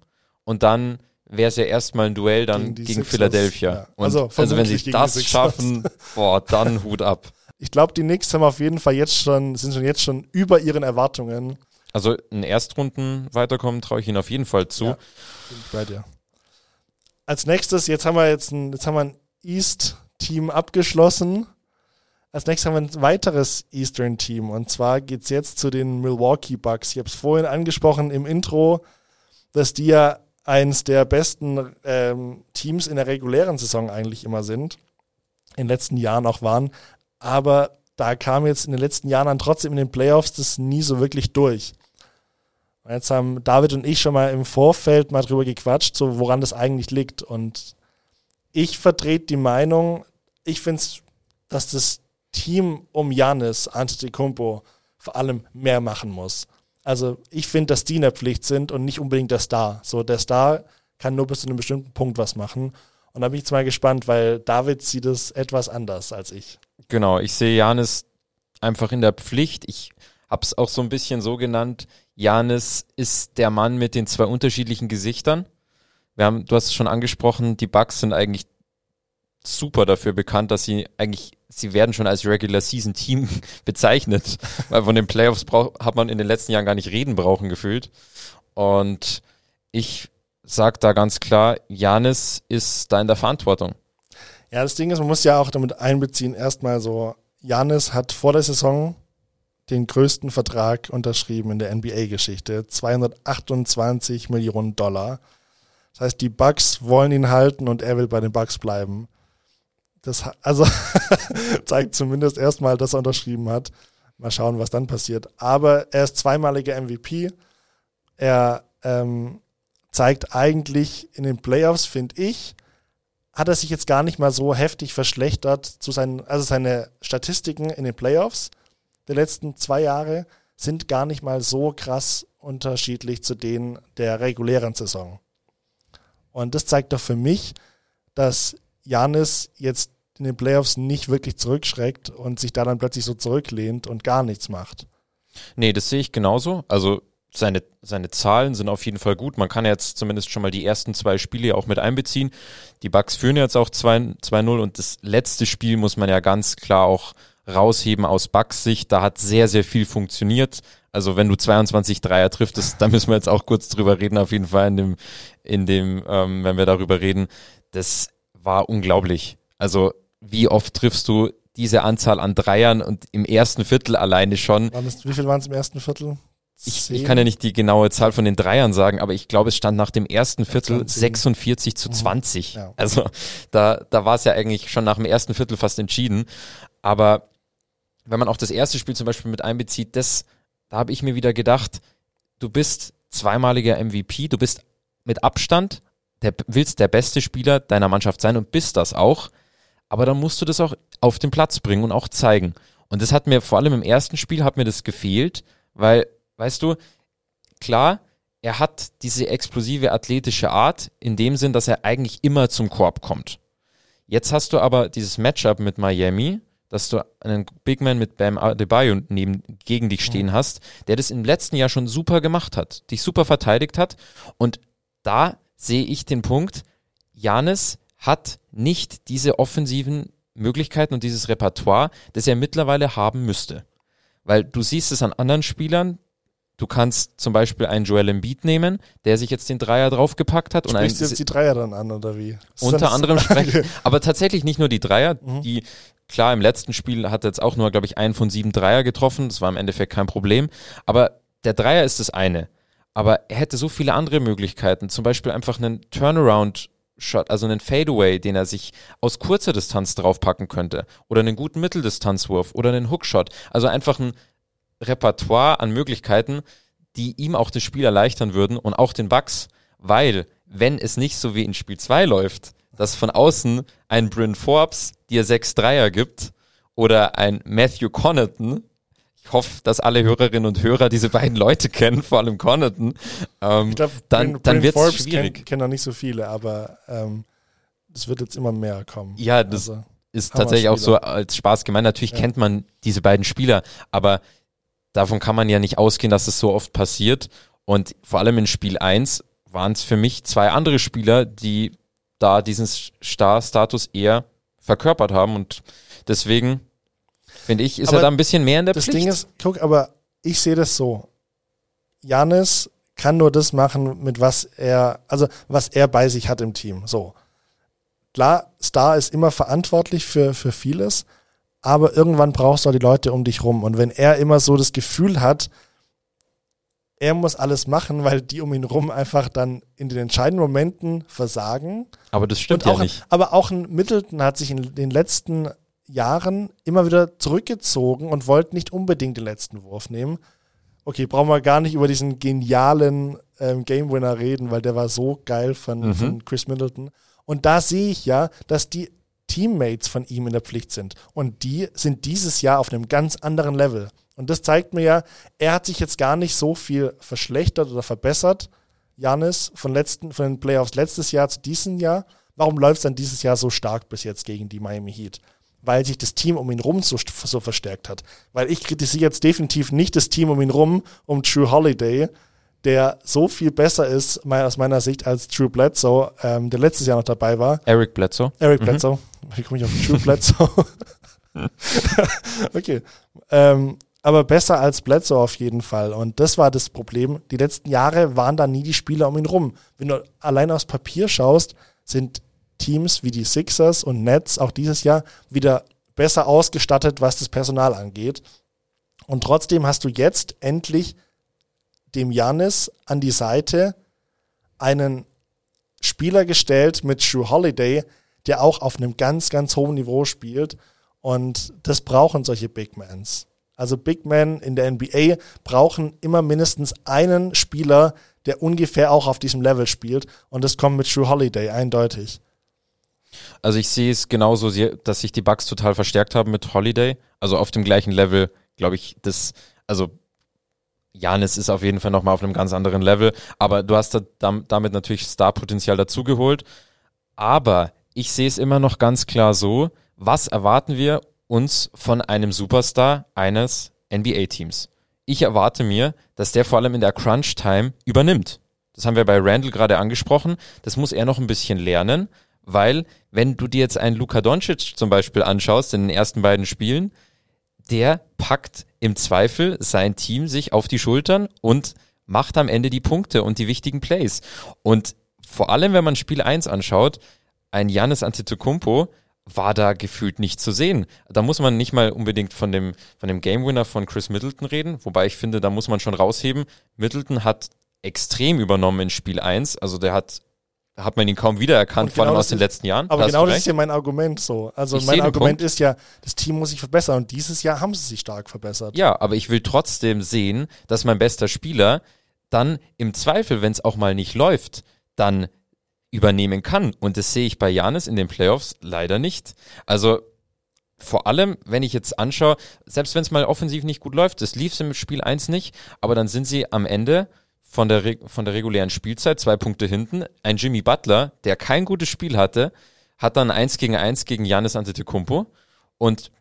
und dann wäre es ja erstmal ein Duell dann Gegen gegen, Philadelphia. ja. Also also, wenn sie das schaffen, boah, dann Hut ab. ich glaube, die Knicks haben auf jeden Fall jetzt schon, sind schon jetzt schon über ihren Erwartungen. Also in Erstrunden weiterkommen traue ich ihnen auf jeden Fall zu. Ja. Bin ich bei dir. Als nächstes, jetzt haben wir jetzt ein, jetzt haben wir ein East-Team abgeschlossen. Als nächstes haben wir ein weiteres Eastern-Team. Und zwar geht es jetzt zu den Milwaukee Bucks. Ich habe es vorhin angesprochen im Intro, dass die ja eins der besten ähm, Teams in der regulären Saison eigentlich immer sind. In den letzten Jahren auch waren. Aber da kam jetzt in den letzten Jahren dann trotzdem in den Playoffs das nie so wirklich durch. Jetzt haben David und ich schon mal im Vorfeld mal drüber gequatscht, so woran das eigentlich liegt. Und ich vertrete die Meinung, ich finde, dass das Team um Janis Antetokounmpo vor allem mehr machen muss. Also ich finde, dass die in der Pflicht sind und nicht unbedingt der Star. So der Star kann nur bis zu einem bestimmten Punkt was machen. Und da bin ich jetzt mal gespannt, weil David sieht es etwas anders als ich. Genau, ich sehe Janis einfach in der Pflicht. Ich habe es auch so ein bisschen so genannt. Janis ist der Mann mit den zwei unterschiedlichen Gesichtern. Wir haben, du hast es schon angesprochen, die Bucks sind eigentlich super dafür bekannt, dass sie eigentlich, sie werden schon als Regular Season Team bezeichnet, weil von den Playoffs brauch, hat man in den letzten Jahren gar nicht reden brauchen gefühlt. Und ich sag da ganz klar, Janis ist da in der Verantwortung. Ja, das Ding ist, man muss ja auch damit einbeziehen, erstmal so, Janis hat vor der Saison den größten Vertrag unterschrieben in der NBA-Geschichte. 228 Millionen Dollar. Das heißt, die Bucks wollen ihn halten und er will bei den Bucks bleiben. Das also zeigt zumindest erstmal, dass er unterschrieben hat. Mal schauen, was dann passiert. Aber er ist zweimaliger MVP. Er ähm, zeigt eigentlich in den Playoffs, finde ich, hat er sich jetzt gar nicht mal so heftig verschlechtert zu seinen, also seine Statistiken in den Playoffs der letzten zwei Jahre sind gar nicht mal so krass unterschiedlich zu denen der regulären Saison. Und das zeigt doch für mich, dass Janis jetzt in den Playoffs nicht wirklich zurückschreckt und sich da dann plötzlich so zurücklehnt und gar nichts macht. Nee, das sehe ich genauso. Also seine, seine Zahlen sind auf jeden Fall gut. Man kann jetzt zumindest schon mal die ersten zwei Spiele auch mit einbeziehen. Die Bucks führen jetzt auch 2-0 und das letzte Spiel muss man ja ganz klar auch rausheben aus Bucks Sicht. Da hat sehr, sehr viel funktioniert. Also wenn du 22 Dreier triffst, da müssen wir jetzt auch kurz drüber reden, auf jeden Fall in dem, in dem, ähm, wenn wir darüber reden. Das war unglaublich. Also wie oft triffst du diese Anzahl an Dreiern und im ersten Viertel alleine schon. wie viel waren es im ersten Viertel? Ich, ich, kann ja nicht die genaue Zahl von den Dreiern sagen, aber ich glaube, es stand nach dem ersten Viertel 20. 46 zu 20. Mhm. Ja. Also da, da war es ja eigentlich schon nach dem ersten Viertel fast entschieden. Aber wenn man auch das erste Spiel zum Beispiel mit einbezieht, das, da habe ich mir wieder gedacht, du bist zweimaliger MVP, du bist mit Abstand, der, willst der beste Spieler deiner Mannschaft sein und bist das auch. Aber dann musst du das auch auf den Platz bringen und auch zeigen. Und das hat mir vor allem im ersten Spiel hat mir das gefehlt, weil, weißt du, klar, er hat diese explosive athletische Art in dem Sinn, dass er eigentlich immer zum Korb kommt. Jetzt hast du aber dieses Matchup mit Miami, dass du einen Big Man mit Bam Adebayo neben, gegen dich stehen hast, der das im letzten Jahr schon super gemacht hat, dich super verteidigt hat. Und da sehe ich den Punkt, Janis hat nicht diese offensiven Möglichkeiten und dieses Repertoire, das er mittlerweile haben müsste. Weil du siehst es an anderen Spielern, du kannst zum Beispiel einen Joel Embiid nehmen, der sich jetzt den Dreier draufgepackt hat. Sprichst und du jetzt die Dreier dann an, oder wie? Unter anderem sprechen, aber tatsächlich nicht nur die Dreier, mhm. die Klar, im letzten Spiel hat er jetzt auch nur, glaube ich, einen von sieben Dreier getroffen. Das war im Endeffekt kein Problem. Aber der Dreier ist das eine. Aber er hätte so viele andere Möglichkeiten. Zum Beispiel einfach einen Turnaround Shot, also einen Fadeaway, den er sich aus kurzer Distanz draufpacken könnte. Oder einen guten Mitteldistanzwurf oder einen Hookshot. Also einfach ein Repertoire an Möglichkeiten, die ihm auch das Spiel erleichtern würden und auch den Bucks. Weil, wenn es nicht so wie in Spiel 2 läuft, dass von außen ein Bryn Forbes dir sechs Dreier gibt oder ein Matthew Connaughton. Ich hoffe, dass alle Hörerinnen und Hörer diese beiden Leute kennen, vor allem Connaughton. Ähm, ich glaube, dann, dann wird es schwierig. Kennen kenn noch nicht so viele, aber ähm, das wird jetzt immer mehr kommen. Ja, das also, ist tatsächlich auch so als Spaß gemeint. Natürlich ja. kennt man diese beiden Spieler, aber davon kann man ja nicht ausgehen, dass es so oft passiert. Und vor allem in Spiel 1 waren es für mich zwei andere Spieler, die da diesen Star-Status eher verkörpert haben und deswegen finde ich, ist aber er da ein bisschen mehr in der das Pflicht. Das Ding ist, guck, aber ich sehe das so. Janis kann nur das machen, mit was er, also was er bei sich hat im Team. So. Klar, Star ist immer verantwortlich für, für vieles, aber irgendwann brauchst du auch die Leute um dich rum. Und wenn er immer so das Gefühl hat, er muss alles machen, weil die um ihn rum einfach dann in den entscheidenden Momenten versagen. Aber das stimmt ja auch, nicht. Aber auch ein Middleton hat sich in den letzten Jahren immer wieder zurückgezogen und wollte nicht unbedingt den letzten Wurf nehmen. Okay, brauchen wir gar nicht über diesen genialen ähm, Game Winner reden, weil der war so geil von, mhm. von Chris Middleton. Und da sehe ich ja, dass die Teammates von ihm in der Pflicht sind. Und die sind dieses Jahr auf einem ganz anderen Level. Und das zeigt mir ja, er hat sich jetzt gar nicht so viel verschlechtert oder verbessert, Janis, von, letzten, von den Playoffs letztes Jahr zu diesem Jahr. Warum läuft es dann dieses Jahr so stark bis jetzt gegen die Miami Heat? Weil sich das Team um ihn rum so, so verstärkt hat. Weil ich kritisiere jetzt definitiv nicht das Team um ihn rum, um True Holiday, der so viel besser ist, aus meiner Sicht, als True Bledsoe, ähm, der letztes Jahr noch dabei war. Eric Bledsoe. Eric mhm. Bledsoe. Wie komme ich auf True Bledsoe? okay. Ähm, aber besser als Bledsoe auf jeden Fall. Und das war das Problem. Die letzten Jahre waren da nie die Spieler um ihn rum. Wenn du allein aufs Papier schaust, sind Teams wie die Sixers und Nets auch dieses Jahr wieder besser ausgestattet, was das Personal angeht. Und trotzdem hast du jetzt endlich dem Janis an die Seite einen Spieler gestellt mit Drew Holiday, der auch auf einem ganz, ganz hohen Niveau spielt. Und das brauchen solche Big Mans. Also Big Men in der NBA brauchen immer mindestens einen Spieler, der ungefähr auch auf diesem Level spielt. Und das kommt mit True Holiday eindeutig. Also ich sehe es genauso, dass sich die Bugs total verstärkt haben mit Holiday. Also auf dem gleichen Level, glaube ich, das, also Janis ist auf jeden Fall nochmal auf einem ganz anderen Level. Aber du hast da, damit natürlich Star-Potenzial dazugeholt. Aber ich sehe es immer noch ganz klar so, was erwarten wir uns von einem Superstar eines NBA-Teams. ich erwarte mir, dass der vor allem in der Crunch-Time übernimmt. Das haben wir bei Randall gerade angesprochen. Das muss er noch ein bisschen lernen, weil wenn du dir jetzt einen Luka Doncic zum Beispiel anschaust in den ersten beiden Spielen, der packt im Zweifel sein Team sich auf die Schultern und macht am Ende die Punkte und die wichtigen Plays. Und vor allem, wenn man Spiel 1 anschaut, ein Janis Antetokounmpo war da gefühlt nicht zu sehen. Da muss man nicht mal unbedingt von dem, von dem Game Winner von Chris Middleton reden, wobei ich finde, da muss man schon rausheben. Middleton hat extrem übernommen in Spiel 1, also der hat da hat man ihn kaum wiedererkannt, vor allem genau aus den letzten Jahren. Aber genau das ist ja mein Argument so. Also ich mein Argument ist ja, das Team muss sich verbessern und dieses Jahr haben sie sich stark verbessert. Ja, aber ich will trotzdem sehen, dass mein bester Spieler dann im Zweifel, wenn es auch mal nicht läuft, dann übernehmen kann. Und das sehe ich bei Janis in den Playoffs leider nicht. Also vor allem, wenn ich jetzt anschaue, selbst wenn es mal offensiv nicht gut läuft, das lief im Spiel 1 nicht, aber dann sind sie am Ende von der, von der regulären Spielzeit zwei Punkte hinten. Ein Jimmy Butler, der kein gutes Spiel hatte, hat dann 1 gegen 1 gegen Janis Antetokounmpo und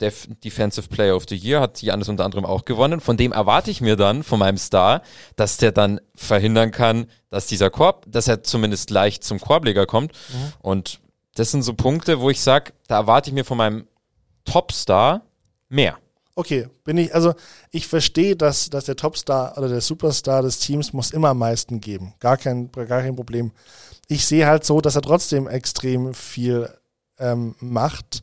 der Defensive Player of the Year hat Janis unter anderem auch gewonnen. Von dem erwarte ich mir dann, von meinem Star, dass der dann verhindern kann, dass dieser Korb, dass er zumindest leicht zum Korbleger kommt. Mhm. Und das sind so Punkte, wo ich sage, da erwarte ich mir von meinem Topstar mehr. Okay, bin ich, also ich verstehe, dass, dass der Topstar oder der Superstar des Teams muss immer am meisten geben. Gar kein, gar kein Problem. Ich sehe halt so, dass er trotzdem extrem viel ähm, macht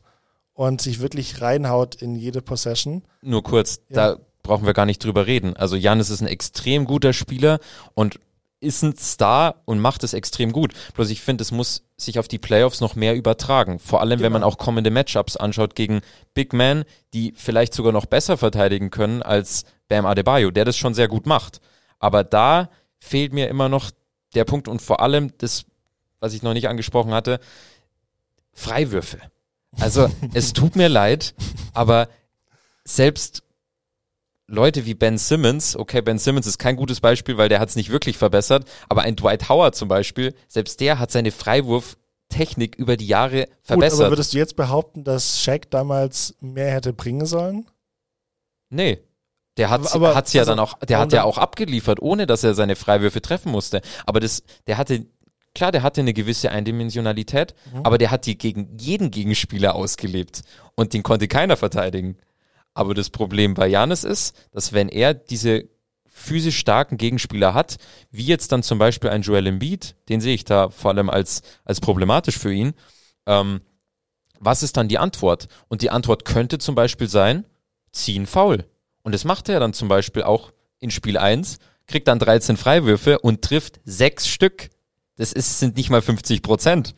und sich wirklich reinhaut in jede Possession. Nur kurz, ja. da brauchen wir gar nicht drüber reden. Also Janis ist ein extrem guter Spieler und ist ein Star und macht es extrem gut. Bloß ich finde, es muss sich auf die Playoffs noch mehr übertragen. Vor allem, genau. wenn man genau. auch kommende Matchups anschaut gegen Big Men, die vielleicht sogar noch besser verteidigen können als Bam Adebayo, der das schon sehr gut macht. Aber da fehlt mir immer noch der Punkt und vor allem das, was ich noch nicht angesprochen hatte, Freiwürfe. Also es tut mir leid, aber selbst Leute wie Ben Simmons, okay, Ben Simmons ist kein gutes Beispiel, weil der hat es nicht wirklich verbessert, aber ein Dwight Howard zum Beispiel, selbst der hat seine Freiwurftechnik über die Jahre verbessert. Gut, aber würdest du jetzt behaupten, dass Shaq damals mehr hätte bringen sollen? Nee. Der hat es ja also, dann auch, der hat ja auch abgeliefert, ohne dass er seine Freiwürfe treffen musste. Aber das, der hatte klar, der hatte eine gewisse Eindimensionalität, mhm. aber der hat die gegen jeden Gegenspieler ausgelebt und den konnte keiner verteidigen. Aber das Problem bei Janis ist, dass wenn er diese physisch starken Gegenspieler hat, wie jetzt dann zum Beispiel ein Joel Embiid, den sehe ich da vor allem als, als problematisch für ihn, ähm, was ist dann die Antwort? Und die Antwort könnte zum Beispiel sein, ziehen faul. Und das macht er dann zum Beispiel auch in Spiel 1, kriegt dann 13 Freiwürfe und trifft sechs Stück. Das ist, sind nicht mal 50 Prozent.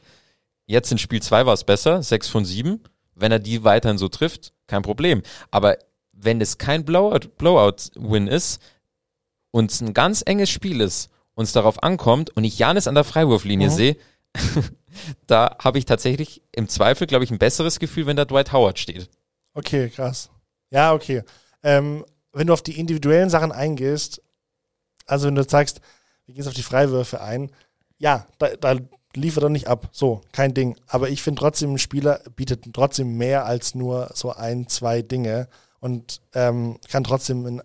Jetzt in Spiel 2 war es besser, 6 von 7. Wenn er die weiterhin so trifft, kein Problem. Aber wenn es kein Blowout-Win Blowout ist und es ein ganz enges Spiel ist und es darauf ankommt und ich Janis an der Freiwurflinie mhm. sehe, da habe ich tatsächlich im Zweifel, glaube ich, ein besseres Gefühl, wenn da Dwight Howard steht. Okay, krass. Ja, okay. Ähm, wenn du auf die individuellen Sachen eingehst, also wenn du sagst, wir gehen auf die Freiwürfe ein, ja, da, da liefert er nicht ab. So, kein Ding. Aber ich finde trotzdem, ein Spieler bietet trotzdem mehr als nur so ein, zwei Dinge und ähm, kann trotzdem in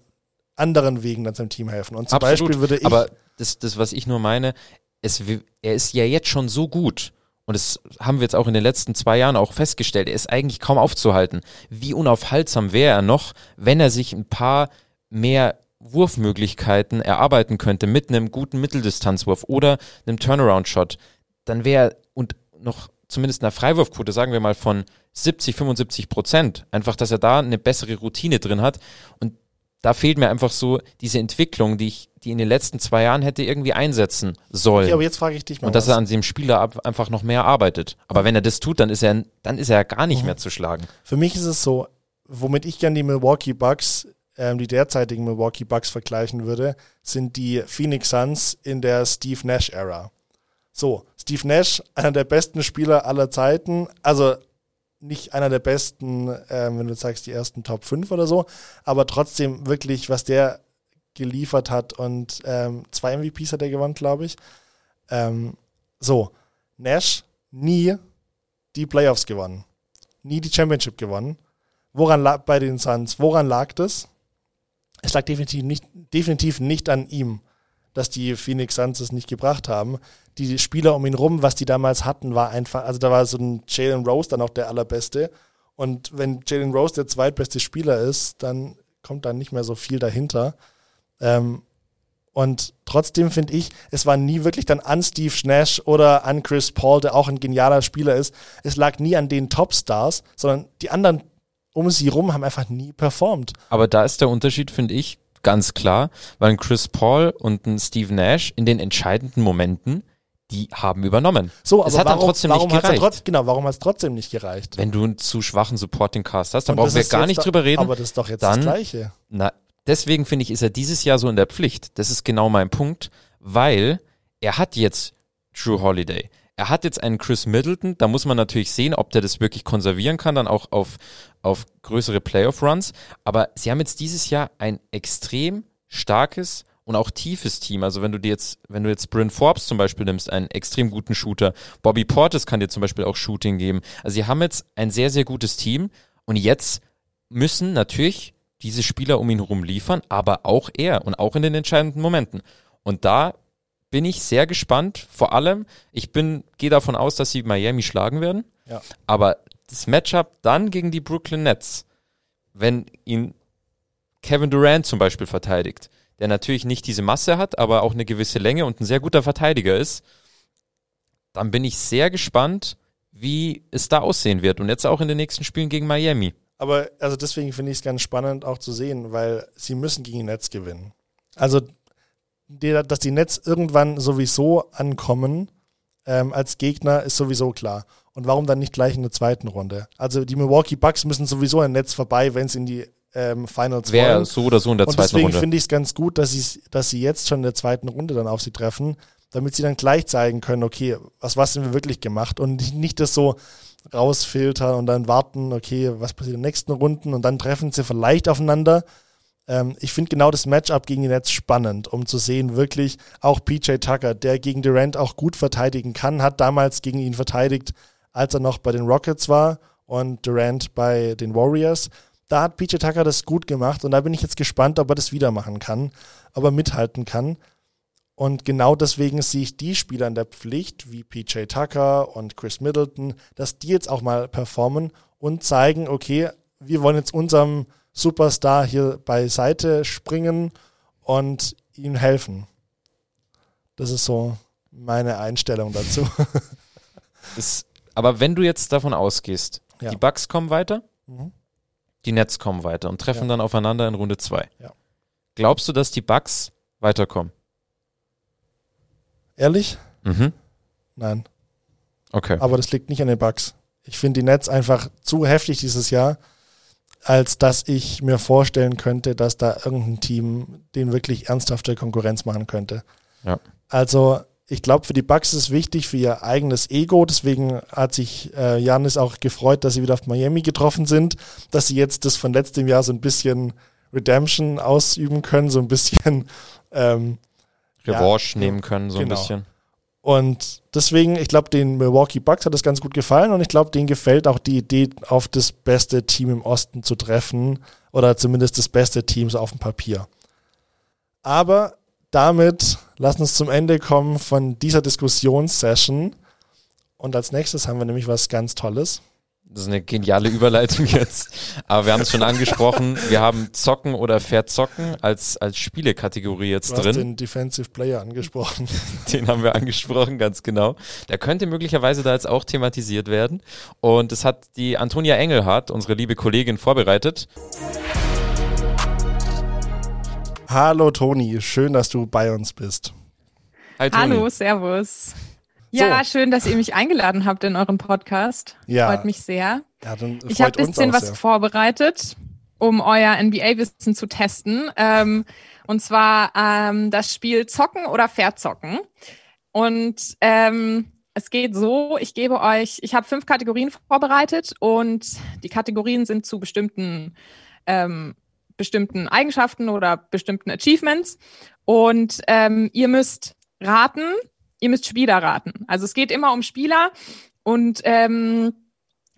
anderen Wegen dann seinem Team helfen. Und zum Absolut. Beispiel würde ich. Aber das, das, was ich nur meine, es, er ist ja jetzt schon so gut. Und das haben wir jetzt auch in den letzten zwei Jahren auch festgestellt. Er ist eigentlich kaum aufzuhalten. Wie unaufhaltsam wäre er noch, wenn er sich ein paar mehr Wurfmöglichkeiten erarbeiten könnte mit einem guten Mitteldistanzwurf oder einem Turnaround-Shot, dann wäre und noch zumindest einer Freiwurfquote, sagen wir mal von 70, 75 Prozent, einfach, dass er da eine bessere Routine drin hat und da fehlt mir einfach so diese Entwicklung, die ich, die in den letzten zwei Jahren hätte irgendwie einsetzen sollen. Okay, aber jetzt frage ich dich mal. Und dass was. er an dem Spieler ab, einfach noch mehr arbeitet. Aber wenn er das tut, dann ist er, dann ist er ja gar nicht mhm. mehr zu schlagen. Für mich ist es so, womit ich gerne die Milwaukee Bucks ähm, die derzeitigen Milwaukee Bucks vergleichen würde, sind die Phoenix Suns in der Steve Nash-Ära. So, Steve Nash, einer der besten Spieler aller Zeiten, also nicht einer der besten, ähm, wenn du sagst, die ersten Top 5 oder so, aber trotzdem wirklich, was der geliefert hat und ähm, zwei MVPs hat er gewonnen, glaube ich. Ähm, so, Nash nie die Playoffs gewonnen, nie die Championship gewonnen. Woran lag bei den Suns? Woran lag das? Es lag definitiv nicht, definitiv nicht an ihm, dass die Phoenix Suns es nicht gebracht haben. Die Spieler um ihn rum, was die damals hatten, war einfach, also da war so ein Jalen Rose dann auch der allerbeste. Und wenn Jalen Rose der zweitbeste Spieler ist, dann kommt da nicht mehr so viel dahinter. Ähm, und trotzdem finde ich, es war nie wirklich dann an Steve Nash oder an Chris Paul, der auch ein genialer Spieler ist. Es lag nie an den Topstars, sondern die anderen um sie rum haben einfach nie performt. Aber da ist der Unterschied, finde ich, ganz klar, weil ein Chris Paul und ein Steve Nash in den entscheidenden Momenten die haben übernommen. So, aber es hat warum, dann trotzdem warum nicht gereicht. trotz, genau, warum hat es trotzdem nicht gereicht? Wenn du einen zu schwachen Supporting Cast hast, dann Und brauchen wir gar nicht drüber reden. Aber das ist doch jetzt dann- das Gleiche. Na, deswegen finde ich, ist er dieses Jahr so in der Pflicht. Das ist genau mein Punkt, weil er hat jetzt Drew Holiday. Er hat jetzt einen Chris Middleton, da muss man natürlich sehen, ob der das wirklich konservieren kann, dann auch auf, auf größere Playoff-Runs. Aber sie haben jetzt dieses Jahr ein extrem starkes und auch tiefes Team. Also wenn du dir jetzt, wenn du jetzt Bryn Forbes zum Beispiel nimmst, einen extrem guten Shooter, Bobby Portis kann dir zum Beispiel auch Shooting geben. Also sie haben jetzt ein sehr, sehr gutes Team und jetzt müssen natürlich diese Spieler um ihn herum liefern, aber auch er und auch in den entscheidenden Momenten. Und da bin ich sehr gespannt. Vor allem, ich bin, gehe davon aus, dass sie Miami schlagen werden. Ja. Aber das Matchup dann gegen die Brooklyn Nets, wenn ihn Kevin Durant zum Beispiel verteidigt, der natürlich nicht diese Masse hat, aber auch eine gewisse Länge und ein sehr guter Verteidiger ist, dann bin ich sehr gespannt, wie es da aussehen wird. Und jetzt auch in den nächsten Spielen gegen Miami. Aber also deswegen finde ich es ganz spannend auch zu sehen, weil sie müssen gegen die Nets gewinnen. Also, dass die Nets irgendwann sowieso ankommen ähm, als Gegner, ist sowieso klar. Und warum dann nicht gleich in der zweiten Runde? Also die Milwaukee Bucks müssen sowieso an Netz vorbei, wenn sie in die ähm, Finals Wäre wollen. so oder so in der Und zweiten deswegen Runde. finde ich es ganz gut, dass sie, dass sie jetzt schon in der zweiten Runde dann auf sie treffen, damit sie dann gleich zeigen können, okay, was, was haben wir wirklich gemacht und nicht das so rausfiltern und dann warten, okay, was passiert in den nächsten Runden und dann treffen sie vielleicht aufeinander. Ähm, ich finde genau das Matchup gegen die Nets spannend, um zu sehen, wirklich auch PJ Tucker, der gegen Durant auch gut verteidigen kann, hat damals gegen ihn verteidigt, als er noch bei den Rockets war und Durant bei den Warriors. Da hat PJ Tucker das gut gemacht und da bin ich jetzt gespannt, ob er das wieder machen kann, ob er mithalten kann. Und genau deswegen sehe ich die Spieler in der Pflicht, wie PJ Tucker und Chris Middleton, dass die jetzt auch mal performen und zeigen, okay, wir wollen jetzt unserem Superstar hier beiseite springen und ihm helfen. Das ist so meine Einstellung dazu. Das, aber wenn du jetzt davon ausgehst, Ja. die Bucks kommen weiter, Mhm. die Nets kommen weiter und treffen Ja. dann aufeinander in Runde 2. Ja. Glaubst du, dass die Bucks weiterkommen? Ehrlich? Mhm. Nein. Okay. Aber das liegt nicht an den Bugs. Ich finde die Nets einfach zu heftig dieses Jahr, als dass ich mir vorstellen könnte, dass da irgendein Team den wirklich ernsthafte Konkurrenz machen könnte. Ja. Also ich glaube, für die Bucks ist es wichtig, für ihr eigenes Ego. Deswegen hat sich äh, Janis auch gefreut, dass sie wieder auf Miami getroffen sind, dass sie jetzt das von letztem Jahr so ein bisschen Redemption ausüben können, so ein bisschen ähm, Revanche ja, nehmen können, so genau. ein bisschen. Und deswegen, ich glaube, den Milwaukee Bucks hat das ganz gut gefallen und ich glaube, denen gefällt auch die Idee, auf das beste Team im Osten zu treffen oder zumindest das beste Team so auf dem Papier. Aber damit lass uns zum Ende kommen von dieser Diskussionssession. Und als nächstes haben wir nämlich was ganz Tolles. Das ist eine geniale Überleitung jetzt. Aber wir haben es schon angesprochen. Wir haben Zocken oder Verzocken als, als Spielekategorie jetzt Du hast drin. den Defensive Player angesprochen. Den haben wir angesprochen, ganz genau. Der könnte möglicherweise da jetzt auch thematisiert werden. Und das hat die Antonia Engelhardt, unsere liebe Kollegin, vorbereitet. Hallo Toni, schön, dass du bei uns bist. Hi, Toni. Hallo, Servus. Ja, schön, dass ihr mich eingeladen habt in euren Podcast. Ja. Freut mich sehr. Ja, Ich habe ein bisschen was sehr. vorbereitet, um euer NBA-Wissen zu testen. Ähm, und zwar ähm, das Spiel Zocken oder Verzocken. Und ähm, es geht so, ich gebe euch, ich habe fünf Kategorien vorbereitet und die Kategorien sind zu bestimmten, ähm, bestimmten Eigenschaften oder bestimmten Achievements. Und ähm, ihr müsst raten, ihr müsst Spieler raten. Also es geht immer um Spieler und ähm,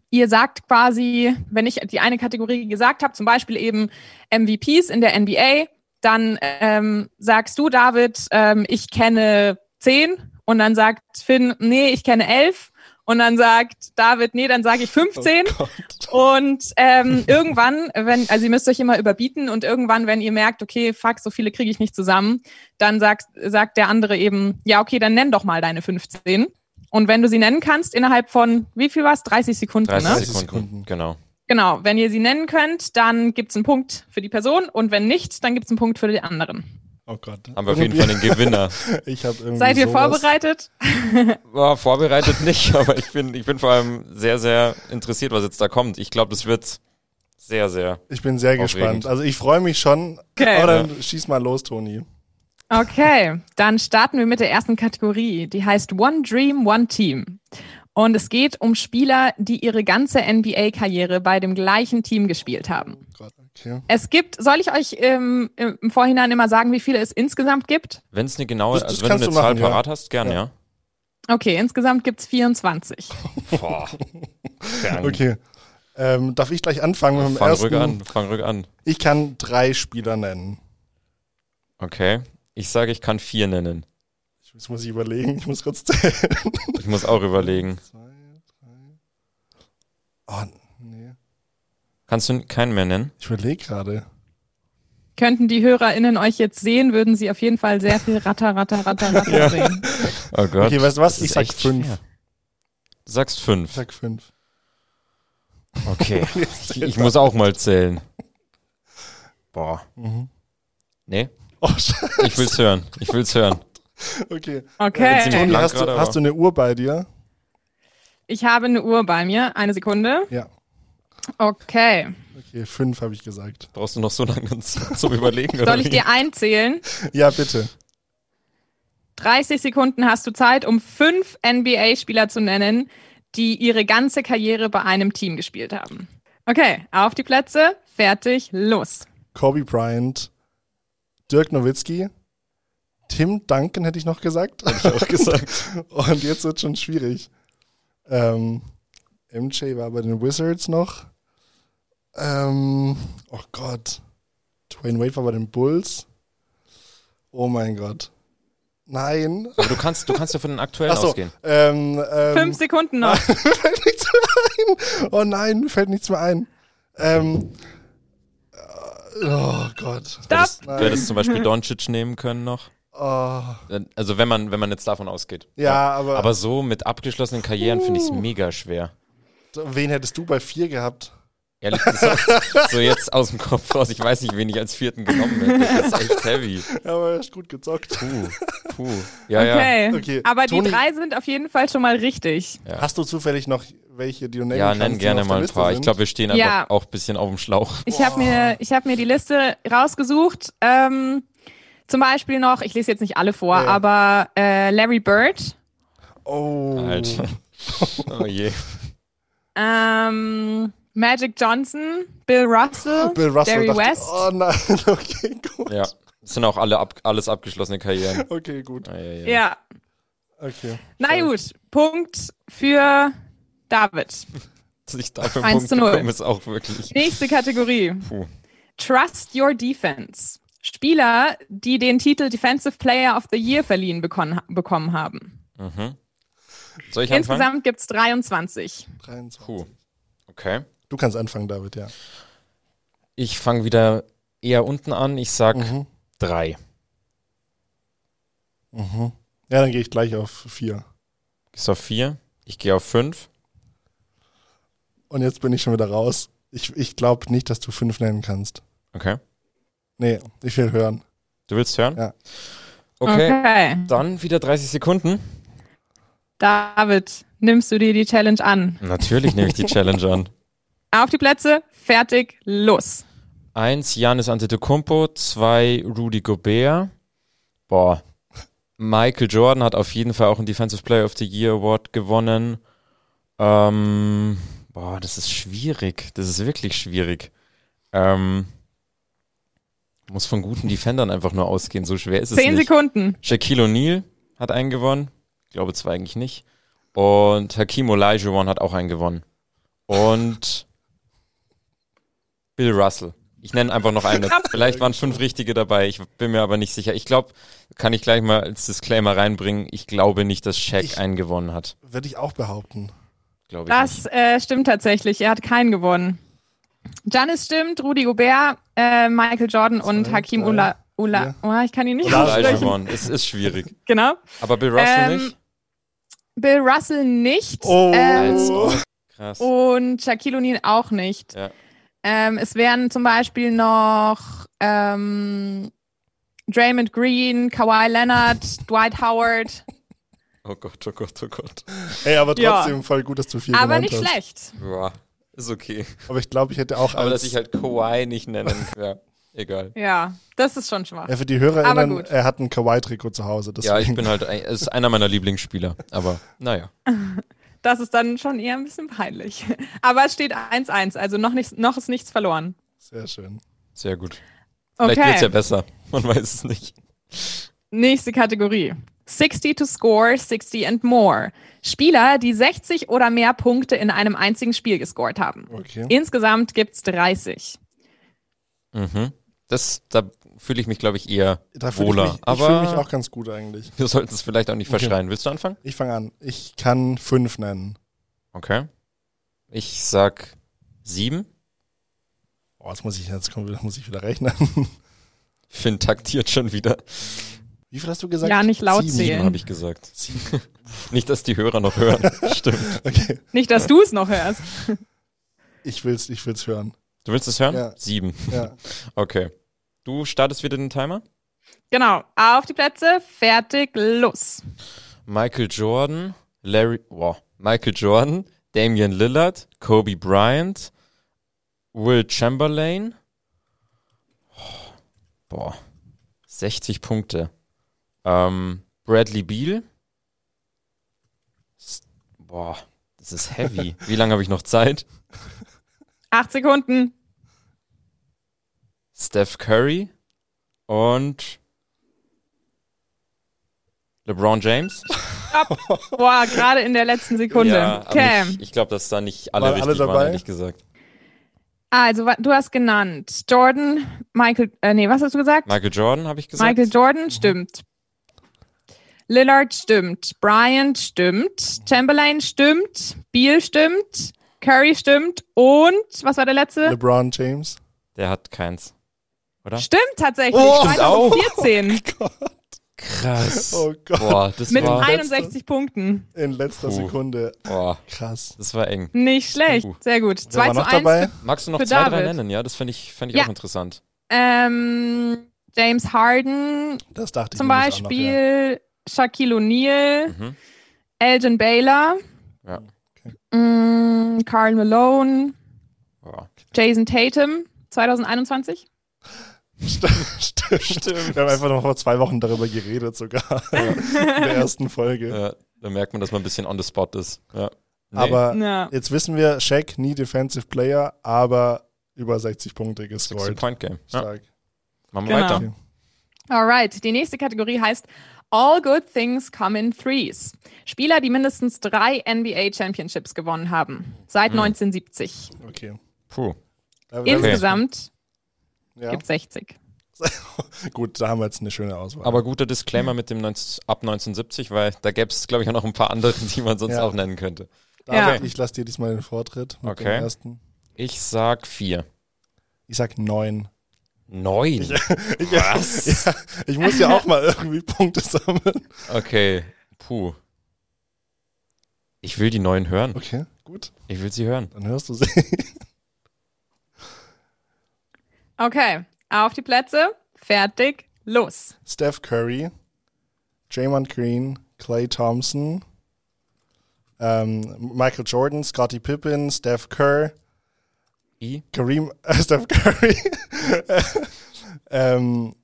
ihr sagt quasi, wenn ich die eine Kategorie gesagt habe, zum Beispiel eben MVPs in der NBA, dann ähm, sagst du, David, ähm, ich kenne zehn und dann sagt Finn, nee, ich kenne elf und dann sagt David, nee, dann sage ich 15. Oh und ähm, irgendwann, wenn, also ihr müsst euch immer überbieten und irgendwann, wenn ihr merkt, okay, fuck, so viele kriege ich nicht zusammen, dann sagt, sagt der andere eben, ja, okay, dann nenn doch mal deine 15. Und wenn du sie nennen kannst, innerhalb von, wie viel war es? 30 Sekunden, 30 ne? 30 Sekunden. Genau. Genau, wenn ihr sie nennen könnt, dann gibt's einen Punkt für die Person und wenn nicht, dann gibt's einen Punkt für die anderen. Oh Gott. Haben wir auf jeden Fall den Gewinner. Ich habe irgendwie Seid ihr sowas. vorbereitet? War vorbereitet nicht, aber ich bin, ich bin vor allem sehr, sehr interessiert, was jetzt da kommt. Ich glaube, das wird sehr, sehr. Ich bin sehr Aufregend. gespannt. Also ich freue mich schon. Okay. Aber dann schieß mal los, Toni. Okay, dann starten wir mit der ersten Kategorie. Die heißt One Dream, One Team. Und es geht um Spieler, die ihre ganze NBA-Karriere bei dem gleichen Team gespielt haben. Gott, okay. Es gibt, soll ich euch ähm, im Vorhinein immer sagen, wie viele es insgesamt gibt? Wenn es eine genaue, Das- das also wenn du eine du Zahl machen, ja. parat hast, gerne, ja. Okay, insgesamt gibt's 24. Boah. Fern. Okay. Ähm, darf ich gleich anfangen mit dem Fang ersten? ruhig an, fang ruhig an. Ich kann drei Spieler nennen. Okay. Ich sage, ich kann vier nennen. Jetzt muss ich überlegen. Ich muss kurz zählen. Ich muss auch überlegen. Zwei, drei. Oh. Kannst du keinen mehr nennen? Ich überlege gerade. Könnten die HörerInnen euch jetzt sehen, würden sie auf jeden Fall sehr viel Ratter, Ratter, Ratter, Ratter Ja. sehen. Oh Gott. Okay, weißt du was? Ich sag fünf. schwer. Du sagst fünf. Ich sag fünf. Okay. Ich, ich muss auch mal zählen. Boah. Mhm. Nee, Oh, scheiße. ich will's hören. Ich will's hören. Okay. Okay. Toni, hast, du, hast du eine Uhr bei dir? Ich habe eine Uhr bei mir. Eine Sekunde. Ja. Okay. Okay, fünf habe ich gesagt. Brauchst du noch so lange zum, Überlegen? oder Soll ich wie? dir einzählen? Ja, bitte. 30 Sekunden hast du Zeit, um fünf NBA-Spieler zu nennen, die ihre ganze Karriere bei einem Team gespielt haben. Okay, auf die Plätze, fertig, los. Kobe Bryant, Dirk Nowitzki, Tim Duncan hätte ich noch gesagt. Hab ich auch gesagt. Und jetzt wird schon schwierig. Ähm, MJ war bei den Wizards noch. Ähm, oh Gott. Dwayne Wade war bei den Bulls. Oh mein Gott. Nein. Aber du kannst, du kannst ja von den aktuellen Achso. ausgehen. Ähm, ähm, Fünf Sekunden noch. mir fällt nichts mehr ein. Oh nein, mir fällt nichts mehr ein. Ähm, äh, oh Gott. Stopp. Du hättest zum Beispiel Doncic nehmen können noch. Oh, Also wenn man, wenn man jetzt davon ausgeht. ja, aber, Aber so mit abgeschlossenen Karrieren finde ich es mega schwer. wen hättest du bei vier gehabt? Ehrlich gesagt, so jetzt aus dem Kopf raus, ich weiß nicht, wen ich als vierten genommen hätte. Das ist echt heavy. Aber er ist gut gezockt. Puh, puh. Ja, ja. Okay. Okay, Aber Toni- die drei sind auf jeden Fall schon mal richtig. Ja. Hast du zufällig noch welche, die du nennen Ja, kannst? nenn gerne mal ein paar. Ich sind? glaube, wir stehen einfach Ja. auch ein bisschen auf dem Schlauch. Ich habe mir, ich hab mir die Liste rausgesucht. Ähm, zum Beispiel noch, ich lese jetzt nicht alle vor, Ja, ja. aber äh, Larry Bird, Oh. Alter. Oh je. ähm, Magic Johnson, Bill Russell, Bill Russell. Jerry dachte, West. Oh nein, okay, gut. Ja. Das sind auch alle ab, alles abgeschlossene Karrieren. Okay, gut. Ah, ja, ja. Ja, Okay. na gut. Punkt für David. Dass ich dafür 1 einen Punkt zu 0. bekomme, ist auch wirklich. Nächste Kategorie. Puh. Trust Your Defense. Spieler, die den Titel Defensive Player of the Year verliehen bekommen haben. Mhm. Soll ich? Insgesamt gibt's 23. 23. Puh. Okay. Du kannst anfangen, David, ja. Ich fange wieder eher unten an. Ich sag Mhm. drei. Mhm. Ja, dann gehe ich gleich auf vier. Ist auf vier. Ich gehe auf fünf. Und jetzt bin ich schon wieder raus. Ich, ich glaube nicht, dass du fünf nennen kannst. Okay. Nee, ich will hören. Du willst hören? Ja. Okay. okay. Dann wieder 30 Sekunden. David, nimmst du dir die Challenge an? Natürlich nehme ich die Challenge an. Auf die Plätze, fertig, los. Eins, Janis Antetokounmpo. Zwei, Rudy Gobert. Boah. Michael Jordan hat auf jeden Fall auch einen Defensive Player of the Year Award gewonnen. Ähm, boah, das ist schwierig. Das ist wirklich schwierig. Ähm, muss von guten Defendern einfach nur ausgehen. So schwer ist es Zehn nicht. Sekunden. Shaquille O'Neal hat einen gewonnen. Ich glaube zwar eigentlich nicht. Und Hakim Olajuwon hat auch einen gewonnen. und Bill Russell. Ich nenne einfach noch eine. Vielleicht waren fünf richtige dabei. Ich bin mir aber nicht sicher. Ich glaube, kann ich gleich mal als Disclaimer reinbringen. Ich glaube nicht, dass Shaq Ich- einen gewonnen hat. Würde ich auch behaupten. Glaube ich Das äh, stimmt tatsächlich. Er hat keinen gewonnen. Giannis stimmt, Rudy Gobert, äh, Michael Jordan und Zwei, Hakim drei, Ula. Ula. vier. Oh, ich kann ihn nicht Ula- aussprechen. gewonnen. Es ist schwierig. Genau. Aber Bill Russell Ähm, nicht? Bill Russell nicht. Oh. Ähm. Krass. und Shaquille O'Neal auch nicht. Ja. Ähm, es wären zum Beispiel noch ähm, Draymond Green, Kawhi Leonard, Dwight Howard. Oh Gott, oh Gott, oh Gott. Ey, aber Ja. trotzdem voll gut, dass du viel Aber nicht hast. schlecht. Ja, ist okay. Aber ich glaube, ich hätte auch Aber als, dass ich halt Kawhi nicht nennen, ja, egal. Ja, das ist schon schwach. ja, für die Aber HörerInnen, gut. er hat ein Kawaii-Trikot zu Hause. Ja, ich deswegen- bin halt, ist einer meiner Lieblingsspieler. Aber naja. Das ist dann schon eher ein bisschen peinlich. Aber es steht 1-1, also noch, nicht, noch ist nichts verloren. Sehr schön. Sehr gut. Vielleicht Okay, wird's ja besser. Man weiß es nicht. nächste Kategorie. 60 to score, 60 and more. Spieler, die 60 oder mehr Punkte in einem einzigen Spiel gescored haben. Okay. Insgesamt gibt's 30. Mhm. Das, da fühle ich mich, glaube ich, eher Da fühle ich wohler. mich, ich Aber fühle mich auch ganz gut eigentlich. wir sollten es vielleicht auch nicht Okay. verschreien. Willst du anfangen? Ich fange an. Ich kann fünf nennen. Okay. Ich sag sieben. Oh, jetzt muss ich, jetzt wieder- muss ich wieder rechnen. Finn taktiert schon wieder. Wie viel hast du gesagt? Ja, nicht laut Sieben. zählen. Sieben habe ich gesagt. Sieben. Nicht, dass die Hörer noch hören. Stimmt. Okay. Nicht, dass du es noch hörst. Ich will's, ich will's hören. Du willst es hören? Ja. Sieben. Ja. Okay. Du startest wieder den Timer? Genau. Auf die Plätze, fertig, los. Michael Jordan, Larry, wow, Michael Jordan, Damian Lillard, Kobe Bryant, Will Chamberlain. Oh, Boah, 60 Punkte. Ähm, Bradley Beal. Boah, das ist heavy. Wie lange habe ich noch Zeit? Acht Sekunden. Steph Curry und LeBron James. Boah, gerade in der letzten Sekunde. Ja, aber okay. ich, ich glaube, dass da nicht alle Waren richtig alle waren, dabei? ehrlich gesagt. Also, wa- du hast genannt Jordan, Michael, äh, nee, was hast du gesagt? Michael Jordan, habe ich gesagt. Michael Jordan stimmt. Lillard stimmt. Bryant stimmt. Chamberlain stimmt. Beal stimmt. Curry stimmt. Und, was war der letzte? LeBron James. Der hat keins. Oder? Stimmt tatsächlich. Oh, stimmt auch. 2014. Krass. Oh Gott. Boah, das Mit war, 61 Punkten. In letzter Puh. Sekunde. boah, Krass. das war eng. Nicht schlecht. Puh. Sehr gut. Wer 2 war zu noch 1 dabei? Magst du noch zwei, drei David. nennen? Ja, das fände ich, fänd ich Ja. auch interessant. Ähm, James Harden, Das dachte ich zum auch noch, ja. Beispiel Shaquille O'Neal, Mhm. Elgin Baylor, Ja. mm, Karl Malone, Boah. Jason Tatum, 2021. Stimmt. Stimmt. Wir haben einfach noch vor zwei Wochen darüber geredet, sogar. In der ersten Folge. Ja, da merkt man, dass man ein bisschen on the spot ist. Ja. Nee. Aber Ja. jetzt wissen wir, Shaq nie Defensive Player, aber über 60 Punkte 60 gescored. Point Game. Ja. Stark. Machen wir Genau. weiter. Alright, die nächste Kategorie heißt All Good Things Come in Threes. Spieler, die mindestens drei NBA Championships gewonnen haben. Seit Hm. 1970. Okay. Puh. Insgesamt Ja. gibt 60. Gut, da haben wir jetzt eine schöne Auswahl. Aber guter Disclaimer mit dem 19, ab 1970, weil da gäbe es, glaube ich, auch noch ein paar andere, die man sonst Ja. auch nennen könnte. David, Ja. ich lasse dir diesmal den Vortritt mit Okay. dem ersten. Ich sag vier. Ich sag neun. Neun. Ich, ja, ich muss ja auch mal irgendwie Punkte sammeln. Okay. Puh. Ich will die neuen hören. Okay, gut. Ich will sie hören. Dann hörst du sie. Okay, auf die Plätze. Fertig. Los. Steph Curry, Draymond Green, Clay Thompson, ähm, Michael Jordan, Scottie Pippen, Steph Kerr, I. Kareem, äh, Steph Curry, ähm,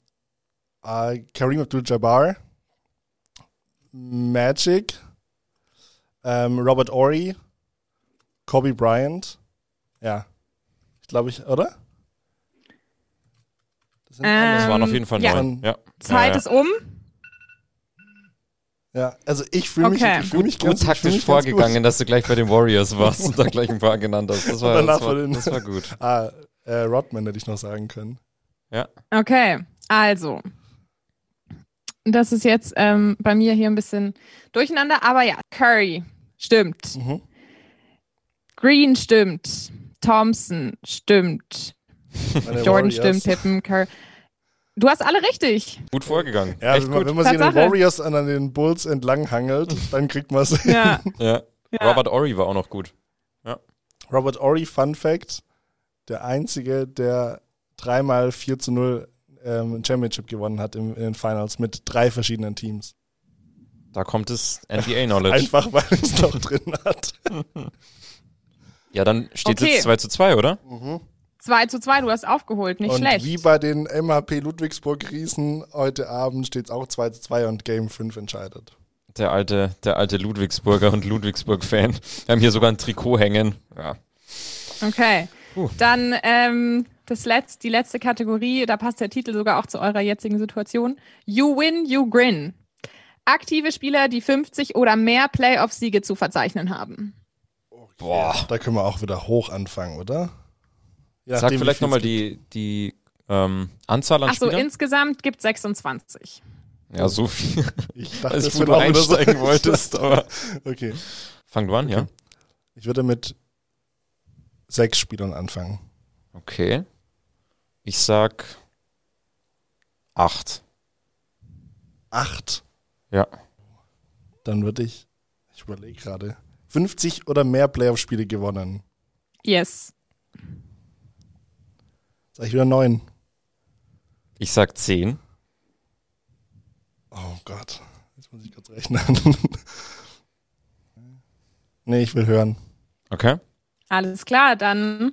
äh, Kareem Abdul-Jabbar, Magic, ähm, Robert Ory, Kobe Bryant. Ja, ich glaube ich, oder? Das sind Ähm, Das waren auf jeden Fall ja. neun. Ja. Zeit ja, ist um. Ja, also ich fühle mich, Okay. ich fühl mich Gut ganz taktisch mich ganz vorgegangen, dass du gleich bei den Warriors warst und da gleich ein paar genannt hast. Das war, das war, das war gut. Gut. Ah, äh, Rodman hätte ich noch sagen können. Okay, also. Das ist jetzt ähm, bei mir hier ein bisschen durcheinander, aber ja, Curry stimmt. Mhm. Green stimmt. Thompson stimmt. Jordan Warriors. stimmt. Pippen, Curry. Du hast alle richtig. Gut vorgegangen. Ja, Echt wenn man, gut. wenn man sich an den. Warriors an, an den Bulls entlang hangelt, dann kriegt man es. Ja. Ja. ja. Robert Ory war auch noch gut. Robert Ory, Fun Fact, der einzige, der dreimal 4 zu 0 ähm, ein Championship gewonnen hat im, in den Finals mit drei verschiedenen Teams. Da kommt das NBA-Knowledge. Einfach, weil es noch drin hat. Ja, dann steht Okay. jetzt 2 zu 2, oder? 2 zu 2, du hast aufgeholt, nicht und schlecht. wie bei den MHP Ludwigsburg Riesen heute Abend steht es auch 2 zu 2 und Game 5 entscheidet. Der alte, der alte Ludwigsburger und Ludwigsburg-Fan. Wir haben hier sogar ein Trikot hängen. Ja. Okay. Dann ähm, das Letz-, die letzte Kategorie, da passt der Titel sogar auch zu eurer jetzigen Situation. You win, you grin. Aktive Spieler, die 50 oder mehr Playoff-Siege zu verzeichnen haben. Boah. Da können wir auch wieder hoch anfangen, oder? Je Sag vielleicht viel nochmal es die, die ähm, Anzahl an Achso, Spielern. insgesamt gibt 26. Ja, so viel. Ich dachte, als es wo wird du auch wieder so- einsteigen wolltest. Aber Okay. fang du an, ja? Ich würde mit sechs Spielern anfangen. Okay. Ich sag acht. Acht. Ja. Dann würde ich, ich überlege gerade, 50 oder mehr Playoff-Spiele gewonnen. Yes. Sag ich wieder neun. Ich sag zehn. Oh Gott. Jetzt muss ich kurz rechnen. nee, ich will hören. Okay. Alles klar, dann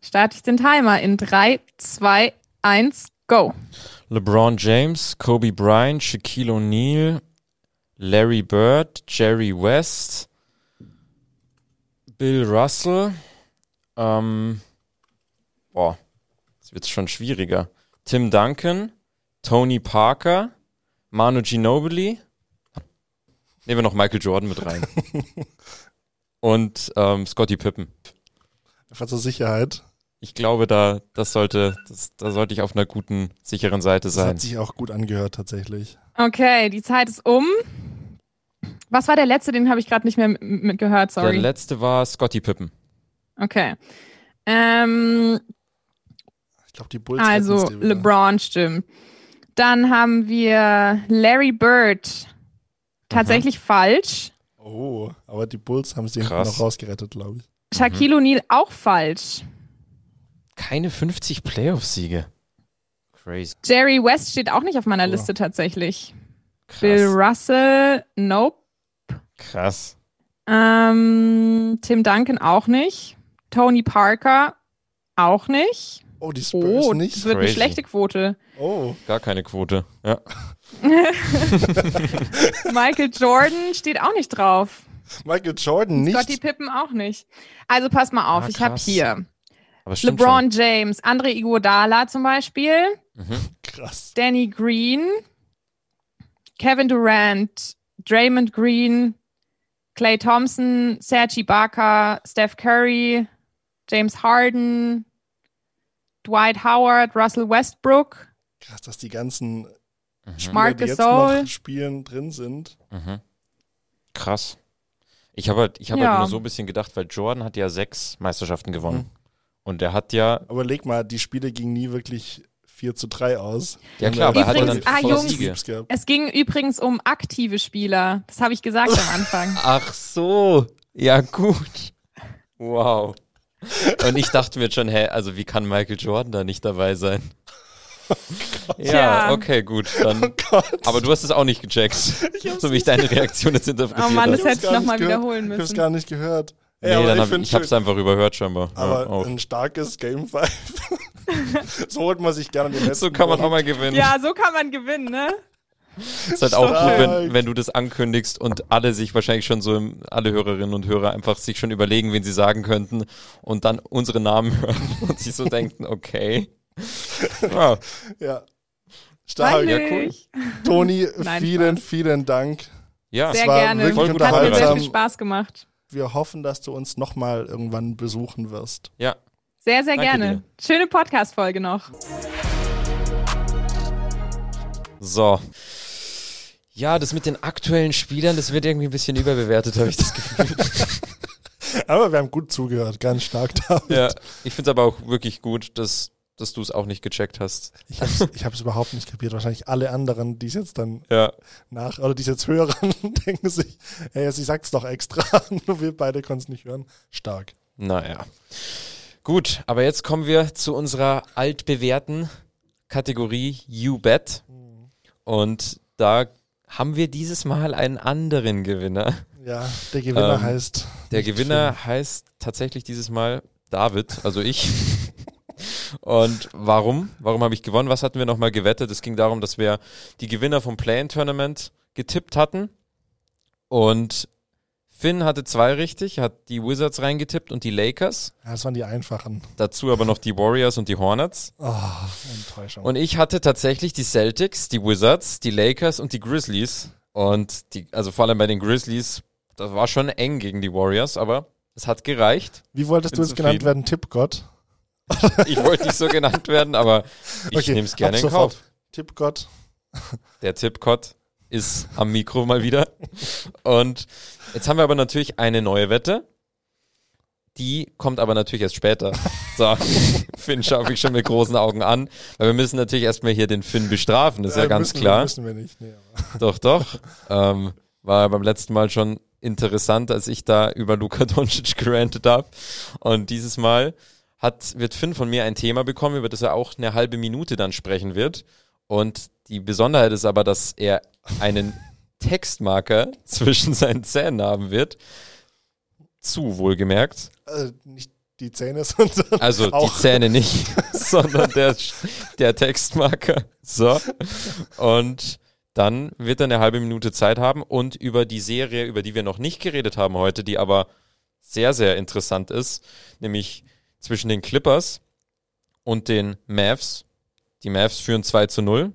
starte ich den Timer in 3, 2, 1, go. LeBron James, Kobe Bryant, Shaquille O'Neal, Larry Bird, Jerry West, Bill Russell, ähm, boah, jetzt wird's schon schwieriger. Tim Duncan, Tony Parker, Manu Ginobili. Nehmen wir noch Michael Jordan mit rein. Und ähm, Scottie Pippen. Einfach zur Sicherheit. Ich glaube, da, das sollte, das, da sollte ich auf einer guten, sicheren Seite Das sein. hat sich auch gut angehört, tatsächlich. Okay, die Zeit ist um. Was war der letzte? Den habe ich gerade nicht mehr m- mit gehört, Der sorry. letzte war Scottie Pippen. Okay. Ähm, Ich glaube, die Bulls also. LeBron stimmt. Dann haben wir Larry Bird. Tatsächlich falsch. Oh, aber die Bulls haben sie noch rausgerettet, glaube ich. Shaquille O'Neal auch falsch. Keine 50 Playoff-Siege. Crazy. Jerry West steht auch nicht auf meiner Oh. Liste tatsächlich. Krass. Bill Russell, nope. Krass. Ähm, Tim Duncan auch nicht. Tony Parker auch nicht. Oh, die Spurs Oh, nicht. das wird eine Crazy. schlechte Quote. Oh, Gar keine Quote. Ja. Michael Jordan steht auch nicht drauf. Michael Jordan nicht. Scottie Pippen auch nicht. Also pass mal auf, Ah, ich habe hier LeBron James, Andre Iguodala zum Beispiel, Schon. Mhm. Krass. Danny Green, Kevin Durant, Draymond Green, Clay Thompson, Serge Ibaka, Steph Curry, James Harden, Dwight Howard, Russell Westbrook, Krass, dass die ganzen Mhm. Spieler, die jetzt Gasol. noch spielen, drin sind. Mhm. Krass. Ich habe halt, ich hab Ja. halt nur so ein bisschen gedacht, weil Jordan hat ja sechs Meisterschaften gewonnen. Mhm. Und der hat ja, Aber leg mal, die Spiele gingen nie wirklich 4 zu 3 aus. Ja, klar, aber er hatte Übrigens- dann ah, Jungs. Siege. Es ging übrigens um aktive Spieler. Das habe ich gesagt am Anfang. Ach so. Ja, gut. Wow. Und ich dachte mir schon, hä, also wie kann Michael Jordan da nicht dabei sein? Ja, Tja. okay, gut. Dann, Oh Gott. aber du hast es auch nicht gecheckt. so wie ich deine Reaktion jetzt interpretiert Oh Mann, habe. das hätte ich hab's gar noch mal nicht gehört. wiederholen Ich hab's müssen. gar nicht gehört. Ey, Nee, dann ich hab, ich hab's einfach überhört scheinbar. Aber ja, ein starkes Game 5. so holt man sich gerne den letzten So kann man auch mal gewinnen. Ja, so kann man gewinnen, ne? Ist halt auch gut, wenn, wenn du das ankündigst und alle sich wahrscheinlich schon so, im, alle Hörerinnen und Hörer einfach sich schon überlegen, wen sie sagen könnten und dann unsere Namen hören und sich so denken, okay. Ja, Ja. Stark. ja, cool. Toni, Nein, vielen, vielen Dank. Ja, Sehr war gerne. wirklich Voll Hat mir sehr viel Spaß gemacht. Wir hoffen, dass du uns nochmal irgendwann besuchen wirst. ja. Sehr, sehr Danke gerne. Schöne Podcast-Folge noch. So. Ja, das mit den aktuellen Spielern, das wird irgendwie ein bisschen überbewertet, habe ich das Gefühl. Aber wir haben gut zugehört, ganz stark da. ja, ich finde es aber auch wirklich gut, dass, dass du es auch nicht gecheckt hast. Ich habe es überhaupt nicht kapiert. Wahrscheinlich alle anderen, die es jetzt dann Ja. nach, oder die es jetzt hören, denken sich, hey, sie sagt's doch extra. Nur wir beide konnten es nicht hören. Stark. Naja. Gut, aber jetzt kommen wir zu unserer altbewährten Kategorie You Bet. Und da haben wir dieses Mal einen anderen Gewinner. Ja, der Gewinner Ähm, heißt. Der Gewinner heißt tatsächlich dieses Mal David, also ich. Und warum? Warum habe ich gewonnen? Was hatten wir nochmal gewettet? Es ging darum, dass wir die Gewinner vom Play-In-Tournament getippt hatten. Und Finn hatte zwei richtig, hat die Wizards reingetippt und die Lakers. Ja, das waren die einfachen. Dazu aber noch die Warriors und die Hornets. Oh, Enttäuschung. Und ich hatte tatsächlich die Celtics, die Wizards, die Lakers und die Grizzlies. Und die, also vor allem bei den Grizzlies, das war schon eng gegen die Warriors, aber es hat gereicht. Wie wolltest du bin jetzt genannt zufrieden. werden? Tippgott? Ich wollte nicht so genannt werden, aber ich Okay, nehme es gerne in. Kauf. Tippgott. Der Tippcott ist am Mikro mal wieder. Und jetzt haben wir aber natürlich eine neue Wette. Die kommt aber natürlich erst später. So, Finn schaue ich schon mit großen Augen an, weil wir müssen natürlich erstmal hier den Finn bestrafen, das ist ja Äh, ganz müssen klar. Müssen wir nicht. Nee, Doch, doch. Ähm, war beim letzten Mal schon interessant, als ich da über Luka Doncic gerantet habe. Und dieses Mal hat, wird Finn von mir ein Thema bekommen, über das er auch eine halbe Minute dann sprechen wird. Und die Besonderheit ist aber, dass er einen Textmarker zwischen seinen Zähnen haben wird. Zu wohlgemerkt. äh, nicht die Zähne, sondern Also die Zähne nicht, sondern der, der Textmarker. So. Und dann wird er eine halbe Minute Zeit haben und über die Serie, über die wir noch nicht geredet haben heute, die aber sehr, sehr interessant ist, nämlich zwischen den Clippers und den Mavs. Die Mavs führen 2 zu 0.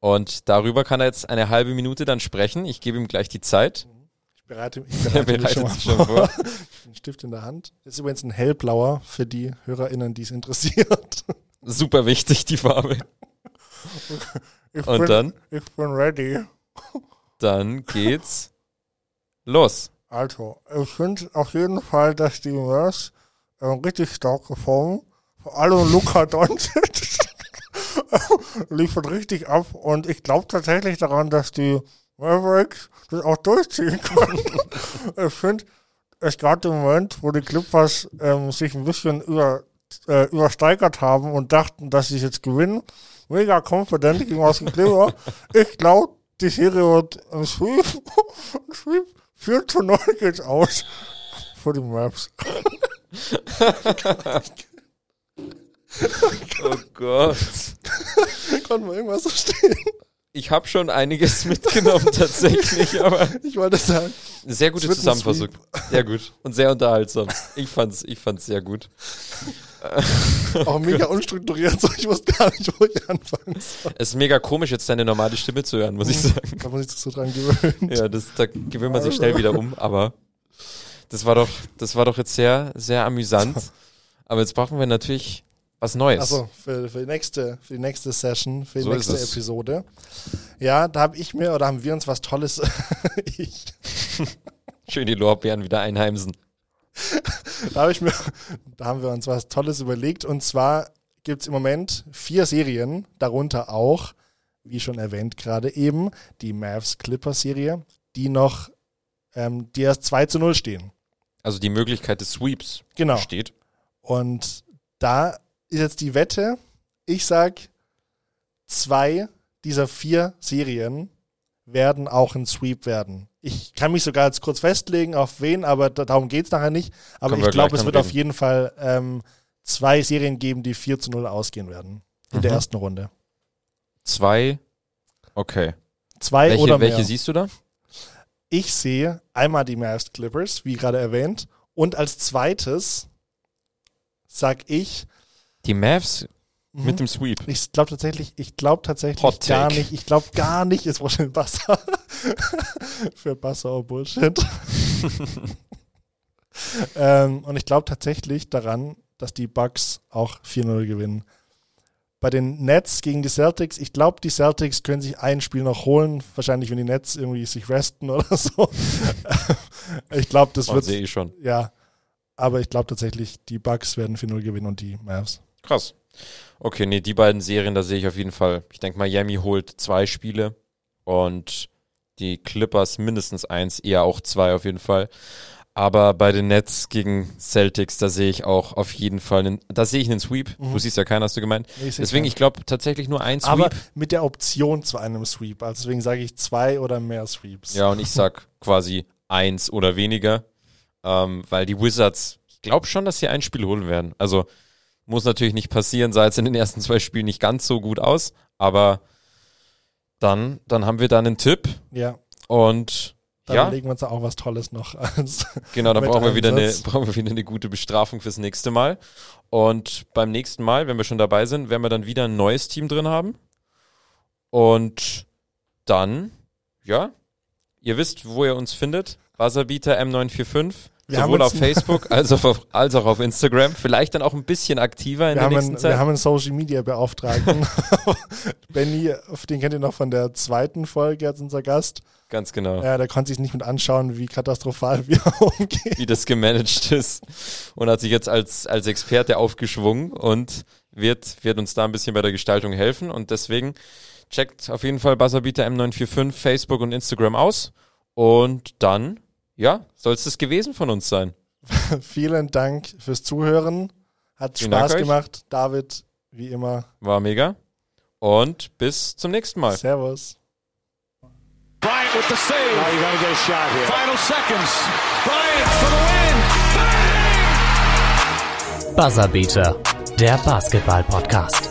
Und darüber kann er jetzt eine halbe Minute dann sprechen. Ich gebe ihm gleich die Zeit. Ich bereite, ich Er bereite mich schon mal schon vor. Ein Stift in der Hand. Das ist übrigens ein hellblauer für die HörerInnen, die es interessiert. Super wichtig, die Farbe. Ich Und bin, dann? Ich bin ready. Dann geht's los. Also, ich finde auf jeden Fall, dass die Mavs äh, richtig stark performen. Vor allem Luca Doncic liefert richtig ab und ich glaube tatsächlich daran, dass die Mavericks das auch durchziehen können. ich finde, es gerade im Moment, wo die Clippers ähm, sich ein bisschen über, äh, übersteigert haben und dachten, dass sie es jetzt gewinnen, mega confident gegen dem Clipper. Ich glaube, die Serie wird ein Sweep, ein Sweep 4 zu 0 geht's aus für die Maps. Oh Gott. Konnte man irgendwas verstehen? Ich habe schon einiges mitgenommen tatsächlich, aber Ich wollte sagen, sehr gute Zusammenfassung. Sehr gut und sehr unterhaltsam. Ich fand's, ich fand's sehr gut. auch mega unstrukturiert, so ich wusste gar nicht, wo ich anfangen soll. Es ist mega komisch, jetzt deine normale Stimme zu hören, muss ich sagen. Da muss ich so dran gewöhnen. Ja, das, da gewöhnt man sich schnell wieder um, aber das war doch, das war doch jetzt sehr, sehr amüsant. Aber jetzt brauchen wir natürlich was Neues. Also für, für, die nächste, für die nächste Session, für die So nächste es. Episode. Ja, da habe ich mir oder haben wir uns was Tolles. ich, Schön die Lorbeeren wieder einheimsen. da habe ich mir, da haben wir uns was Tolles überlegt. Und zwar gibt's im Moment vier Serien, darunter auch, wie schon erwähnt gerade eben, die Mavs Clippers Serie, die noch, ähm, die erst 2 zu 0 stehen. Also die Möglichkeit des Sweeps Genau. steht. Und da ist jetzt die Wette, ich sag, zwei dieser vier Serien werden auch ein Sweep werden. Ich kann mich sogar jetzt kurz festlegen, auf wen, aber da, darum geht's nachher nicht. Aber Können wir ich glaube, es wird auf reden. jeden Fall ähm, zwei Serien geben, die 4 zu 0 ausgehen werden. In der Mhm. ersten Runde. Zwei. Okay. Zwei Welche, oder mehr. welche siehst du da? ich sehe einmal die Mavs Clippers, wie gerade erwähnt. Und als zweites sag ich, Die Mavs mit dem Sweep. Ich glaube tatsächlich, ich glaube tatsächlich gar nicht, ich glaube gar nicht, ist wahrscheinlich Basser. Für Basser auch Bullshit. ähm, und ich glaube tatsächlich daran, dass die Bucks auch 4-0 gewinnen. Bei den Nets gegen die Celtics, ich glaube, die Celtics können sich ein Spiel noch holen. Wahrscheinlich, wenn die Nets irgendwie sich resten oder so. ich glaube, das Man wird. sehe ich schon. Ja. Aber ich glaube tatsächlich, die Bucks werden 4-0 gewinnen und die Mavs. Krass. Okay, nee, die beiden Serien, da sehe ich auf jeden Fall. Ich denke, Miami holt zwei Spiele und die Clippers mindestens eins, eher auch zwei auf jeden Fall. Aber bei den Nets gegen Celtics, da sehe ich auch auf jeden Fall, einen, da sehe ich einen Sweep. Du siehst ja keinen, hast du gemeint. Nee, Deswegen, ich glaube tatsächlich nur ein Sweep. Aber mit der Option zu einem Sweep. Also deswegen sage ich zwei oder mehr Sweeps. Ja, und ich sag quasi eins oder weniger, ähm, weil die Wizards, ich glaube schon, dass sie ein Spiel holen werden. Also muss natürlich nicht passieren, sah jetzt in den ersten zwei Spielen nicht ganz so gut aus, aber dann, dann haben wir da einen Tipp Ja. und Dann ja, legen wir uns da auch was Tolles noch genau, dann brauchen wir, wieder eine, brauchen wir wieder eine gute Bestrafung fürs nächste Mal. Und beim nächsten Mal, wenn wir schon dabei sind, werden wir dann wieder ein neues Team drin haben. Und dann, ja, ihr wisst, wo ihr uns findet. Buzzerbeater M945. Wir sowohl auf Facebook als auch, auf, als auch auf Instagram. Vielleicht dann auch ein bisschen aktiver in Wir der nächsten einen, Zeit. wir haben einen Social Media Beauftragten. Benny, den kennt ihr noch von der zweiten Folge als unser Gast. Ganz genau. Ja, der konnte sich nicht mit anschauen, wie katastrophal wir umgehen. wie das gemanagt ist und hat sich jetzt als, als Experte aufgeschwungen und wird, wird uns da ein bisschen bei der Gestaltung helfen und deswegen checkt auf jeden Fall Buzzerbeater M945 Facebook und Instagram aus und dann, ja, soll es das gewesen von uns sein. Vielen Dank fürs Zuhören. Hat Vielen Dank Spaß euch. gemacht. David, wie immer. War mega und bis zum nächsten Mal. Servus. Bryant with the save. Now you gotta get a shot here. Final seconds. Bryant for the win. Bang! Buzzerbeater, der Basketball-Podcast.